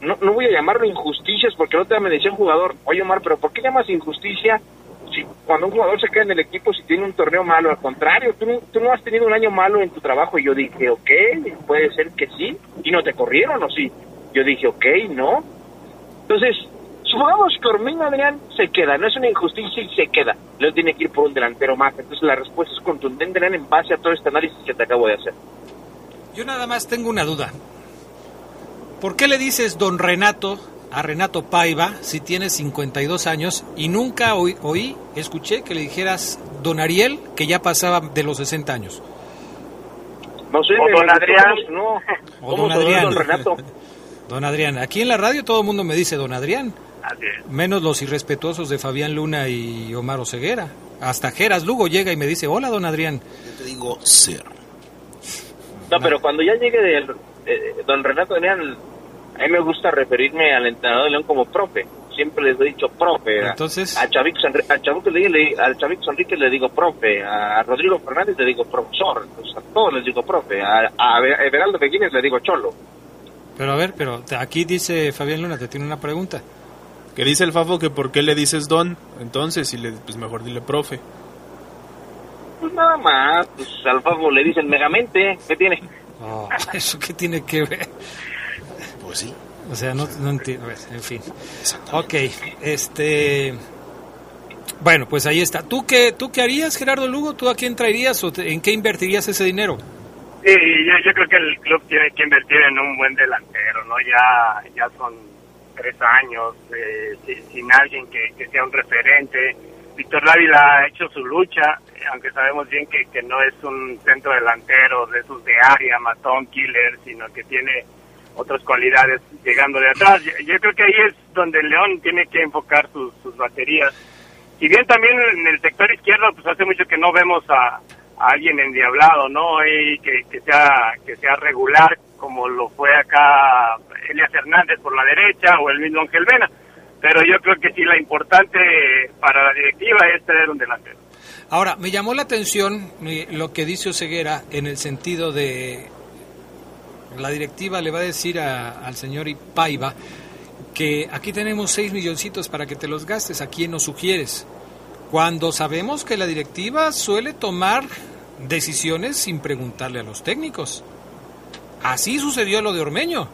no, no voy a llamarlo injusticias porque no te me decía un jugador, oye Omar, pero ¿por qué llamas injusticia si cuando un jugador se queda en el equipo si tiene un torneo malo? Al contrario, tú, tú no has tenido un año malo en tu trabajo y yo dije, ok, puede ser que sí, y no te corrieron o sí yo dije, ok, no. Entonces, supongamos que Ormeño Adrián se queda, no es una injusticia y se queda. León tiene que ir por un delantero más. Entonces, la respuesta es contundente, Adrián, en base a todo este análisis que te acabo de hacer. Yo nada más tengo una duda. ¿Por qué le dices don Renato a Renato Paiva si tiene 52 años y nunca oí, oí, escuché que le dijeras don Ariel que ya pasaba de los 60 años? No sé, o don Adrián. No. O don Adrián. Don Renato? *laughs* Don Adrián, aquí en la radio todo el mundo me dice Don Adrián. Menos los irrespetuosos de Fabián Luna y Omar Oseguera. Hasta Geras Lugo llega y me dice, hola Don Adrián. Yo te digo ser. No, pero cuando ya llegue de, eh, Don Renato Adrián, a mí me gusta referirme al entrenador de León como profe. Siempre les he dicho profe. Entonces... A Chavix, a Chavix le, le, al Chavix Enrique le digo profe. A Rodrigo Fernández le digo profesor. Pues a todos les digo profe. A, a Everaldo Pequines le digo cholo. Pero a ver, pero aquí dice Fabián Luna, te tiene una pregunta. Que dice el Fafo que por qué le dices don, entonces, y le, pues mejor dile profe. Pues nada más, pues al Fafo le dicen megamente, ¿qué tiene? Oh, *laughs* ¿Eso qué tiene que ver? Pues sí. O sea, no, no entiendo, a ver, en fin. Ok, este... Bueno, pues ahí está. ¿Tú qué, ¿Tú qué harías, Gerardo Lugo? ¿Tú a quién traerías o en qué invertirías ese dinero? Sí, yo, yo, creo que el club tiene que invertir en un buen delantero, ¿no? Ya, ya son tres años eh, sin, alguien que, que, sea un referente. Víctor Dávila ha hecho su lucha, aunque sabemos bien que, no es un centro delantero de esos de área, matón, killer, sino que tiene otras cualidades llegando de atrás. Yo, yo creo que ahí es donde el León tiene que enfocar sus, sus baterías. Si bien también en el sector izquierdo, pues hace mucho que no vemos a, a alguien endiablado, ¿no? Y que, que, sea que sea regular como lo fue acá Elias Hernández por la derecha o el mismo Ángel Vena. Pero yo creo que sí la importante para la directiva es tener un delantero. Ahora, me llamó la atención lo que dice Oseguera en el sentido de la directiva le va a decir al señor Paiva que aquí tenemos seis milloncitos para que te los gastes, ¿a quién nos sugieres? Cuando sabemos que la directiva suele tomar decisiones sin preguntarle a los técnicos. Así sucedió lo de Ormeño.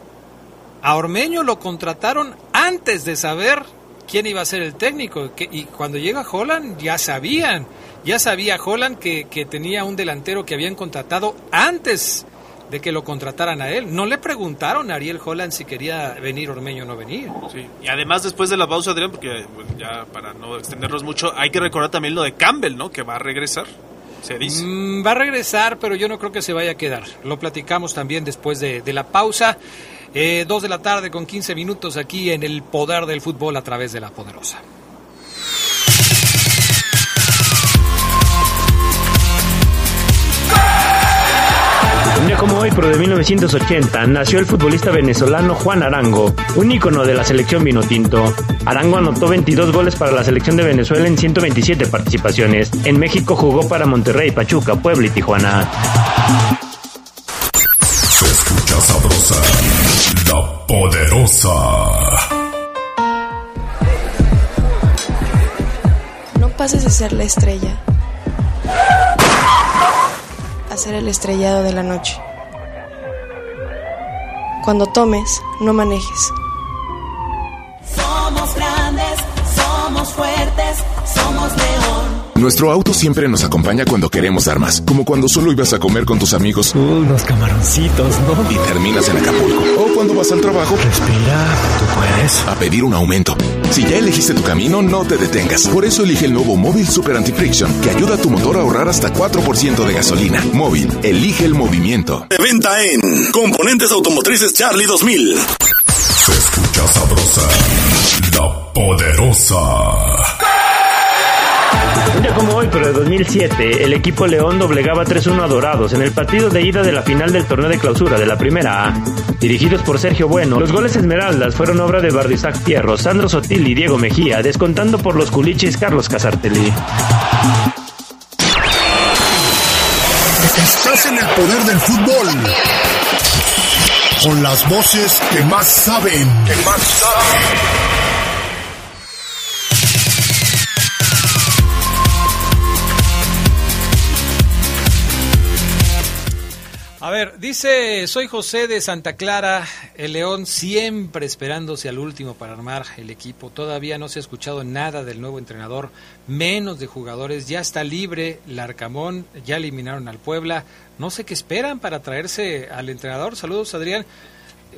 A Ormeño lo contrataron antes de saber quién iba a ser el técnico. y cuando llega Holland ya sabían, ya sabía Holland que, que tenía un delantero que habían contratado antes de que lo contrataran a él. No le preguntaron a Ariel Holland si quería venir Ormeño o no venir. Sí, y además después de la pausa, Adrián, porque ya para no extendernos mucho, hay que recordar también lo de Campbell, ¿no? Que va a regresar. Se dice. Mm, va a regresar, pero yo no creo que se vaya a quedar. Lo platicamos también después de, de la pausa. Eh, dos de la tarde con 15 minutos aquí en el poder del fútbol a través de la poderosa. Un día como hoy, pero de 1980, nació el futbolista venezolano Juan Arango, un ícono de la selección vinotinto. Arango anotó 22 goles para la selección de Venezuela en 127 participaciones. En México jugó para Monterrey, Pachuca, Puebla y Tijuana. Se escucha sabrosa, la poderosa. No pases de ser la estrella hacer el estrellado de la noche. Cuando tomes, no manejes. Somos grandes, somos fuertes, somos león. Nuestro auto siempre nos acompaña cuando queremos dar más, como cuando solo ibas a comer con tus amigos. Unos camaroncitos, ¿no? Y terminas en Acapulco. O cuando vas al trabajo. Respira, tú puedes. A pedir un aumento. Si ya elegiste tu camino, no te detengas. Por eso elige el nuevo Móvil Super Anti-Friction, que ayuda a tu motor a ahorrar hasta 4% de gasolina. Móvil, elige el movimiento. De venta en Componentes Automotrices Charlie 2000. Se escucha sabrosa, la poderosa. Día como hoy, pero de 2007, el equipo León doblegaba 3-1 a Dorados en el partido de ida de la final del torneo de clausura de la Primera A. Dirigidos por Sergio Bueno, los goles Esmeraldas fueron obra de Bardisac Fierro, Sandro Sotil y Diego Mejía, descontando por los culiches Carlos Casartelli. Estás en el poder del fútbol. Con las voces que más saben. Que más saben. Ver, dice, soy José de Santa Clara, el León siempre esperándose al último para armar el equipo. Todavía no se ha escuchado nada del nuevo entrenador, menos de jugadores. Ya está libre Larcamón, ya eliminaron al Puebla. No sé qué esperan para traerse al entrenador. Saludos, Adrián.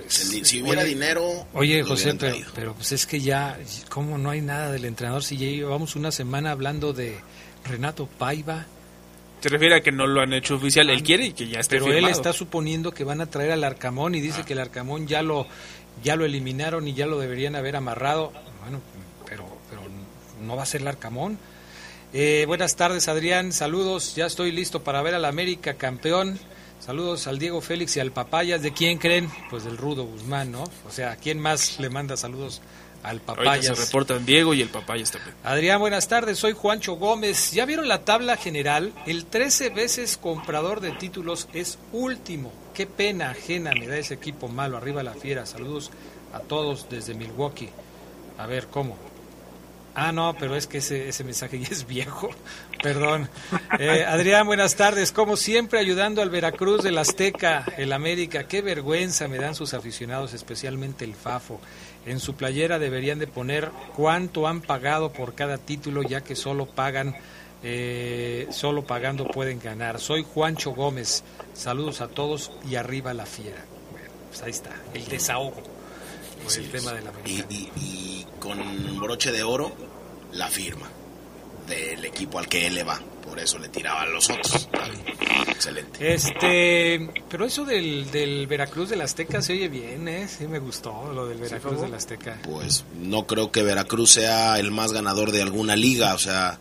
Si, hubiera Oye, dinero. Oye, José, pero, pero pues es que ya, ¿cómo no hay nada del entrenador? Si ya llevamos una semana hablando de Renato Paiva. Se refiere a que no lo han hecho oficial. Él quiere y que ya esté Pero él está suponiendo que van a traer al Arcamón y dice que el Arcamón ya lo ya lo eliminaron y ya lo deberían haber amarrado. Bueno, pero pero no va a ser el Arcamón. Eh, buenas tardes, Adrián. Saludos. Ya estoy listo para ver al América campeón. Saludos al Diego Félix y al Papayas. ¿De quién creen? Pues del Rudo Guzmán, ¿no? O sea, ¿quién más le manda saludos al Ahorita Papayas? se reportan Diego y el Papayas también. Adrián, buenas tardes. Soy Juancho Gómez. ¿Ya vieron la tabla general? El 13 veces comprador de títulos es último. Qué pena ajena me da ese equipo malo. Arriba la fiera. Saludos a todos desde Milwaukee. A ver, ¿cómo? Ah, no, pero es que ese, ese mensaje ya es viejo. Perdón. Eh, Adrián, buenas tardes. Como siempre, ayudando al Veracruz del Azteca, el América. Qué vergüenza me dan sus aficionados, especialmente el Fafo. En su playera deberían de poner cuánto han pagado por cada título, ya que solo pagan, eh, solo pagando pueden ganar. Soy Juancho Gómez. Saludos a todos y arriba la fiera. Bueno, pues ahí está, el desahogo Sí, el tema de la y, y- y con broche de oro la firma del equipo al que él le va. Por eso le tiraba a los otros. Bien. Excelente. Este, pero eso del, del Veracruz del Azteca se oye bien, ¿eh? Sí me gustó lo del Veracruz del Azteca. Pues no creo que Veracruz sea el más ganador de alguna liga. O sea,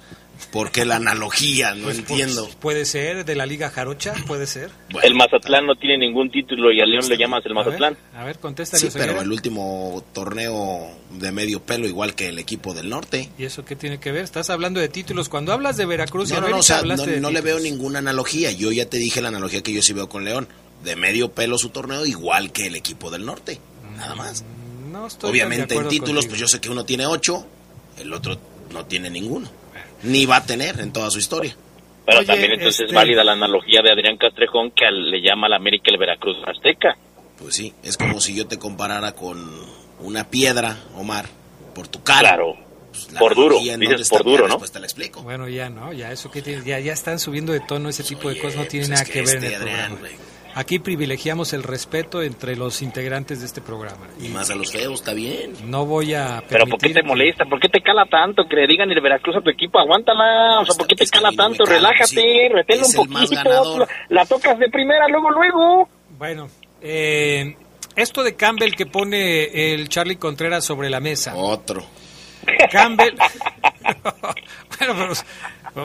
¿por qué la analogía? No Pues, entiendo. pues, puede ser, de la Liga Jarocha, puede ser. El Mazatlán no tiene ningún título y al León le llamas el A ver, Mazatlán. A ver, contéstale. Sí, pero el último torneo de medio pelo, igual que el equipo del norte. ¿Y eso qué tiene que ver? Estás hablando de títulos. Cuando hablas de Veracruz y No, no, no, América, o sea, hablaste no, de no le veo ninguna analogía. Yo ya te dije la analogía que yo sí veo con León. De medio pelo su torneo, igual que el equipo del norte. Nada más. No estoy Obviamente en títulos, contigo. pues yo sé que uno tiene ocho, el otro no tiene ninguno. Ni va a tener en toda su historia. Pero Oye, también entonces este- es válida la analogía de Adrián Castrejón que al- le llama a la América el Veracruz Azteca. Pues sí, es como si yo te comparara con una piedra, Omar, por tu cara. Claro. Pues, la Por duro, dices por duro, ¿no? Después te la explico. Bueno, ya no, ya eso que tiene, ya, ya están subiendo de tono ese tipo de cosas, no tiene pues nada es que, que ver en este el Adrián, programa. Aquí privilegiamos el respeto entre los integrantes de este programa. Y más a los feos, está bien. No voy a Pero ¿por qué te molesta? ¿Por qué te cala tanto que le digan el Veracruz a tu equipo? Aguántala. O sea, ¿por qué te cala tanto? Relájate, sí. un poquito. La, la tocas de primera, luego, luego. Bueno, eh, esto de Campbell que pone el Charlie Contreras sobre la mesa. Otro. Campbell. *laughs* bueno, pues,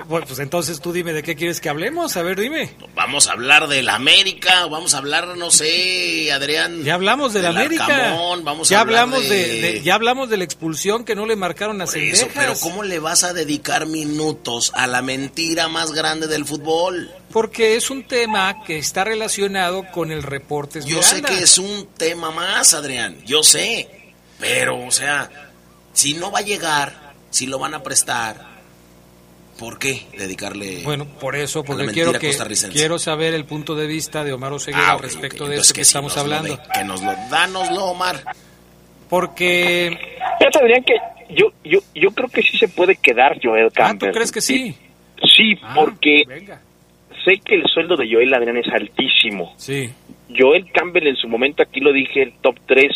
bueno, pues entonces tú dime de qué quieres que hablemos. A ver, dime. Vamos a hablar del América, o vamos a hablar, no sé, Adrián. Ya hablamos del América. Arcamón, vamos a ya hablar hablamos de... de- de- ya hablamos de la expulsión que no le marcaron a Por eso, pero ¿cómo le vas a dedicar minutos a la mentira más grande del fútbol? Porque es un tema que está relacionado con el reporte Yo sé que es un tema más, Adrián, yo sé. Pero, o sea, si no va a llegar, si lo van a prestar, ¿por qué dedicarle Bueno, por eso, porque quiero que costarricense? quiero saber el punto de vista de Omar Oseguera Ah, respecto ok. de esto que, que si estamos nos lo hablando. que nos lo, dánoslo, Omar. Porque Fíjate, Adrián, que yo, yo, yo creo que sí se puede quedar Joel ah, Campbell. ¿tú crees que sí? Sí, Ah, porque venga. sé que el sueldo de Joel Adrián es altísimo. Sí. Joel Campbell en su momento, aquí lo dije, el top 3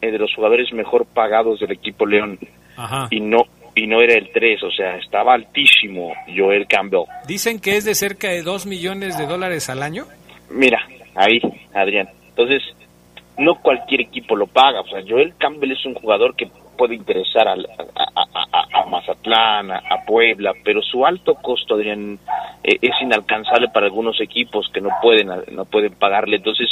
de los jugadores mejor pagados del equipo León. Ajá. Y no y no era el 3, o sea, estaba altísimo Joel Campbell. Dicen que es de cerca de 2 millones de dólares al año. Mira, ahí, Adrián. Entonces, no cualquier equipo lo paga. O sea, Joel Campbell es un jugador que puede interesar a, a- a- a Mazatlán, a, a Puebla, pero su alto costo, Adrián, eh, es inalcanzable para algunos equipos que no pueden no pueden pagarle. Entonces,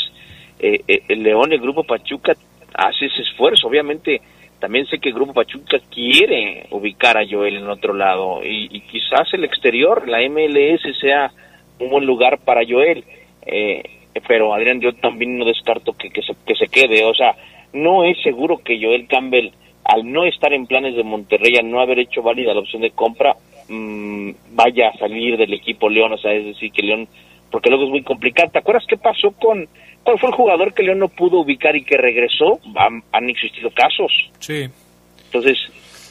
eh, eh, el León, el Grupo Pachuca, hace ese esfuerzo. Obviamente, también sé que el Grupo Pachuca quiere ubicar a Joel en otro lado y, y quizás el exterior, la MLS, sea un buen lugar para Joel. Eh, pero Adrián, yo también no descarto que, que, se, que se quede. O sea, no es seguro que Joel Campbell, al no estar en planes de Monterrey, al no haber hecho válida la opción de compra, mm, vaya a salir del equipo León. O sea, es decir, que León, porque luego es muy complicado. ¿Te acuerdas qué pasó con, cuál fue el jugador que León no pudo ubicar y que regresó? Han, han existido casos. Sí. Entonces,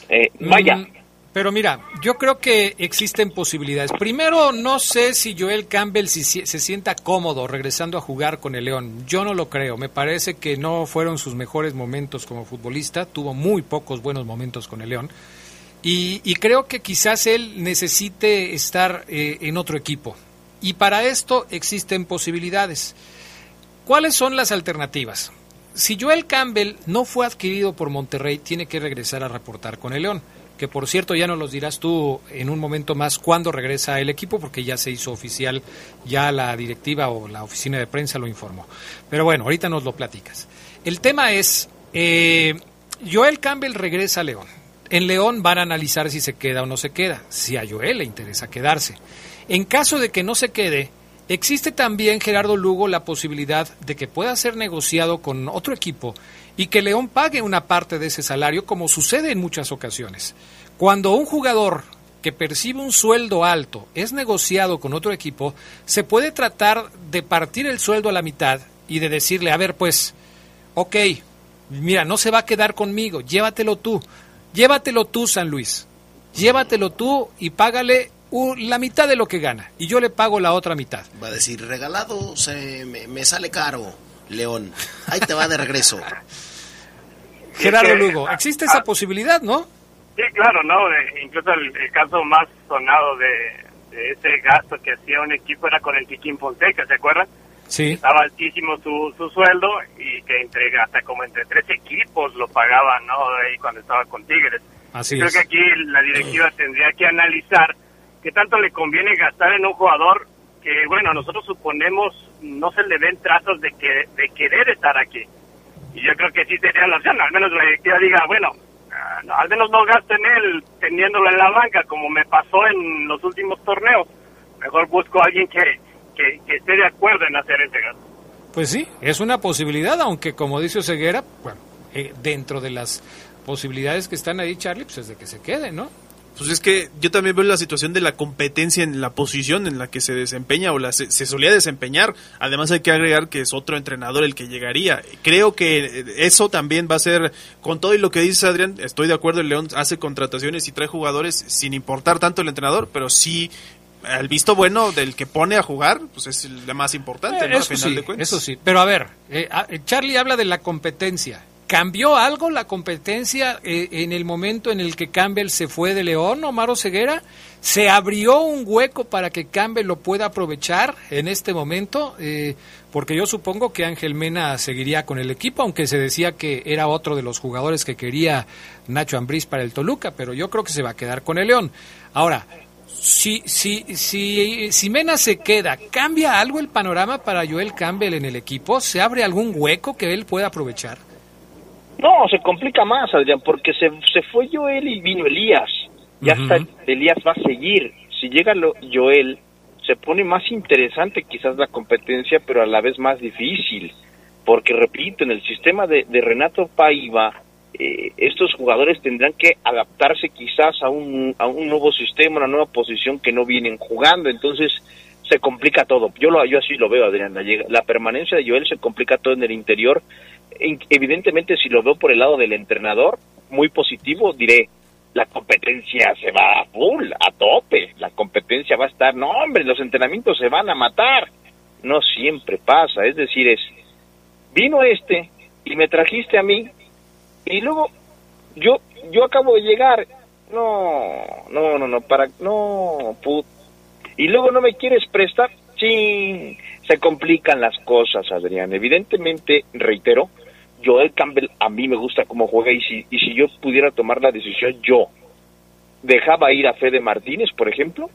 eh, vaya. Mm, Pero mira, yo creo que existen posibilidades. Primero, no sé si Joel Campbell si- si- se sienta cómodo regresando a jugar con el León. Yo no lo creo. Me parece que no fueron sus mejores momentos como futbolista. Tuvo muy pocos buenos momentos con el León. Y, y creo que quizás él necesite estar eh, en otro equipo. Y para esto existen posibilidades. ¿Cuáles son las alternativas? Si Joel Campbell no fue adquirido por Monterrey, tiene que regresar a reportar con el León. Que por cierto, ya nos los dirás tú en un momento más cuándo regresa el equipo, porque ya se hizo oficial, ya la directiva o la oficina de prensa lo informó. Pero bueno, ahorita nos lo platicas. El tema es, eh, Joel Campbell regresa a León. En León van a analizar si se queda o no se queda, si a Joel le interesa quedarse. En caso de que no se quede, existe también, Gerardo Lugo, la posibilidad de que pueda ser negociado con otro equipo y que León pague una parte de ese salario, como sucede en muchas ocasiones. Cuando un jugador que percibe un sueldo alto es negociado con otro equipo, se puede tratar de partir el sueldo a la mitad y de decirle, a ver, pues, ok, mira, no se va a quedar conmigo, llévatelo tú, llévatelo tú, San Luis, llévatelo tú y págale la mitad de lo que gana y yo le pago la otra mitad. Va a decir, regalado, se, me, me sale caro, León. Ahí te va de regreso. *laughs* Gerardo Lugo, existe esa posibilidad, ¿no? Sí, claro, ¿no? Incluso el, el caso más sonado de, de ese gasto que hacía un equipo era con el Kikín Fonseca, ¿se acuerdan? Sí. Estaba altísimo su, su sueldo y que entre, hasta como entre tres equipos lo pagaban, ¿no? Ahí cuando estaba con Tigres. Así Creo es. que aquí la directiva tendría que analizar qué tanto le conviene gastar en un jugador que, bueno, nosotros suponemos no se le ven trazos de, que, de querer estar aquí. Y yo creo que sí sería la opción, al menos la directiva diga, bueno, no, al menos no gasto en él teniéndolo en la banca, como me pasó en los últimos torneos. Mejor busco a alguien que, que, esté de acuerdo en hacer ese gasto. Pues sí, es una posibilidad, aunque como dice Oseguera, bueno, eh, dentro de las posibilidades que están ahí, Charlie, pues es de que se quede, ¿no? Pues es que yo también veo la situación de la competencia en la posición en la que se desempeña o la se, se, solía desempeñar. Además hay que agregar que es otro entrenador el que llegaría. Creo que eso también va a ser, con todo y lo que dice Adrián, estoy de acuerdo, el León hace contrataciones y trae jugadores sin importar tanto el entrenador, pero sí el visto bueno del que pone a jugar, pues es la más importante, Eh, ¿no? eso, Al final sí, de cuentas. eso sí, pero a ver, eh, Charlie habla de la competencia. ¿Cambió algo la competencia eh, en el momento en el que Campbell se fue de León, Omar Ceguera? ¿Se abrió un hueco para que Campbell lo pueda aprovechar en este momento? Eh, porque yo supongo que Ángel Mena seguiría con el equipo, aunque se decía que era otro de los jugadores que quería Nacho Ambriz para el Toluca, pero yo creo que se va a quedar con el León. Ahora, si, si, si, si Mena se queda, ¿cambia algo el panorama para Joel Campbell en el equipo? ¿Se abre algún hueco que él pueda aprovechar? No, se complica más, Adrián, porque se, se fue Joel y vino Elías. Ya está, Elías va a seguir. Si llega lo- Joel, se pone más interesante quizás la competencia, pero a la vez más difícil. Porque, repito, en el sistema de, de Renato Paiva, eh, estos jugadores tendrán que adaptarse quizás a un, a un nuevo sistema, una nueva posición que no vienen jugando. Entonces, se complica todo. Yo, lo, yo así lo veo, Adrián. La, permanencia de Joel se complica todo en el interior. En- evidentemente, si lo veo por el lado del entrenador, muy positivo, diré, la competencia se va a full, a tope. La competencia va a estar, no, hombre, los entrenamientos se van a matar. No siempre pasa. Es decir, es, vino este y me trajiste a mí y luego yo yo acabo de llegar no no no no para no put y luego no me quieres prestar. Sí se complican las cosas Adrián. Evidentemente reitero Joel Campbell a mí me gusta cómo juega y si y si yo pudiera tomar la decisión yo dejaba ir a Fede Martínez por ejemplo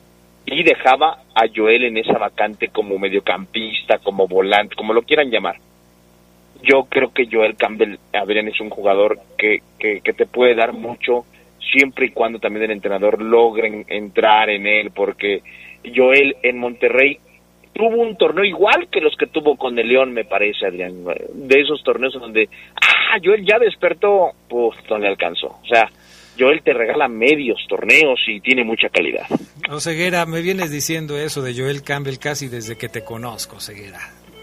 y dejaba a Joel en esa vacante como mediocampista como volante como lo quieran llamar. Yo creo que Joel Campbell, Adrián, es un jugador que, que, que te puede dar mucho siempre y cuando también el entrenador logre entrar en él, porque Joel en Monterrey tuvo un torneo igual que los que tuvo con el León, me parece, Adrián, de esos torneos donde, ah, Joel ya despertó, pues no le alcanzó. O sea, Joel te regala medios torneos y tiene mucha calidad. O Ceguera, me vienes diciendo eso de Joel Campbell casi desde que te conozco, Ceguera.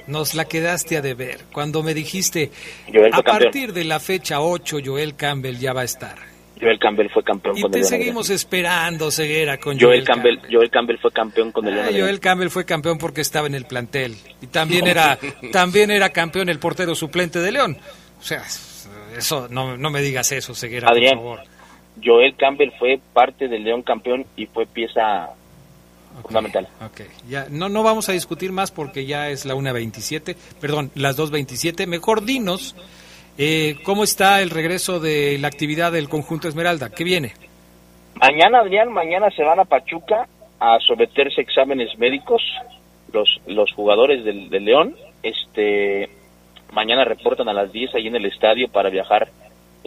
Nos la quedaste a deber. Cuando me dijiste, Joel a partir de la fecha 8, Joel Campbell ya va a estar. Joel Campbell fue campeón Y con te el seguimos esperando, Ceguera, con Joel Joel, Campbell, Joel Campbell fue campeón con el León. Ah. Joel Campbell fue campeón porque estaba en el plantel y también era *laughs* también era campeón el portero suplente de León. O sea, eso no, no me digas eso, Ceguera, Adrián, por favor. Joel Campbell fue parte del León campeón y fue pieza fundamental. Ok, ya no no vamos a discutir más porque ya es la 1.27, perdón, las 2.27. Mejor dinos eh, cómo está el regreso de la actividad del conjunto Esmeralda. ¿Qué viene? Mañana, Adrián, mañana se van a Pachuca a someterse exámenes médicos los los jugadores del, del León. Este mañana reportan a las 10 ahí en el estadio para viajar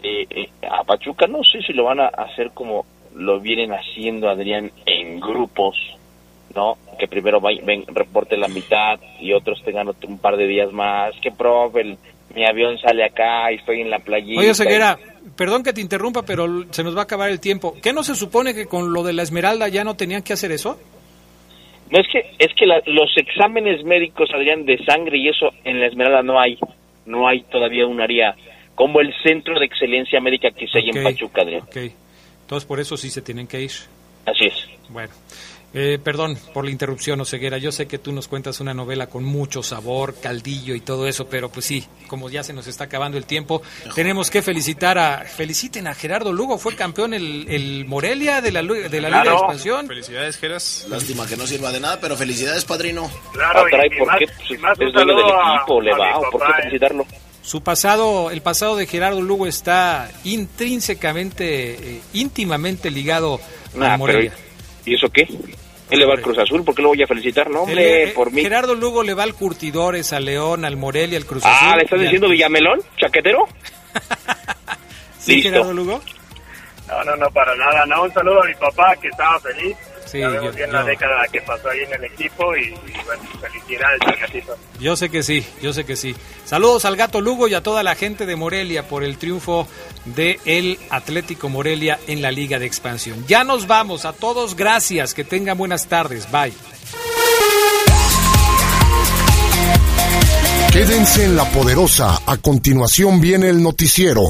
eh, eh, a Pachuca. No sé si lo van a hacer como lo vienen haciendo, Adrián, en grupos, ¿no? Que primero vay- ven, reporte la mitad y otros tengan un par de días más. Que profe, el- mi avión sale acá y estoy en la playita. Oye, Ceguera, perdón que te interrumpa, pero se nos va a acabar el tiempo. ¿Qué no se supone que con lo de la Esmeralda ya no tenían que hacer eso? No es que es que la- los exámenes médicos, Adrián, de sangre y eso en la Esmeralda no hay, no hay todavía un área como el centro de excelencia médica que se hay en Pachuca, Adrián. Ok, entonces por eso sí se tienen que ir. Así es. Bueno, eh, perdón por la interrupción, Oseguera. Yo sé que tú nos cuentas una novela con mucho sabor, caldillo y todo eso, pero pues sí, como ya se nos está acabando el tiempo, tenemos que felicitar a. Feliciten a Gerardo Lugo, fue campeón el, el Morelia de la, de la Liga de. Expansión. Felicidades, Geras. Lástima que no sirva de nada, pero felicidades, padrino. Claro, Ah, caray, y- y ¿por más- qué? Pues, es dueño del a- equipo, le va, mi ¿o ¿por qué ¿eh? felicitarlo? Su pasado, el pasado de Gerardo Lugo está intrínsecamente, eh, íntimamente ligado Ah, a Morelia. pero, ¿Y eso qué? Él le va al Cruz Azul, ¿por qué lo voy a felicitar? No, hombre, eh, por mí. Gerardo Lugo le va al Curtidores, al León, al Morelia, al Cruz Ah, Azul. ¿le estás al- diciendo Villamelón? ¿Chaquetero? *laughs* ¿Sí, Listo. Gerardo Lugo? No, no, no, para nada. No, un saludo a mi papá que estaba feliz. Sí, Sabemos yo- bien la yo- década que pasó ahí en el equipo y, y, bueno, felicidades al gatito. Yo sé que sí, yo sé que sí. Saludos al Gato Lugo y a toda la gente de Morelia por el triunfo de el Atlético Morelia en la Liga de Expansión. Ya nos vamos, a todos gracias, que tengan buenas tardes, bye. Quédense en la poderosa. A continuación viene el noticiero.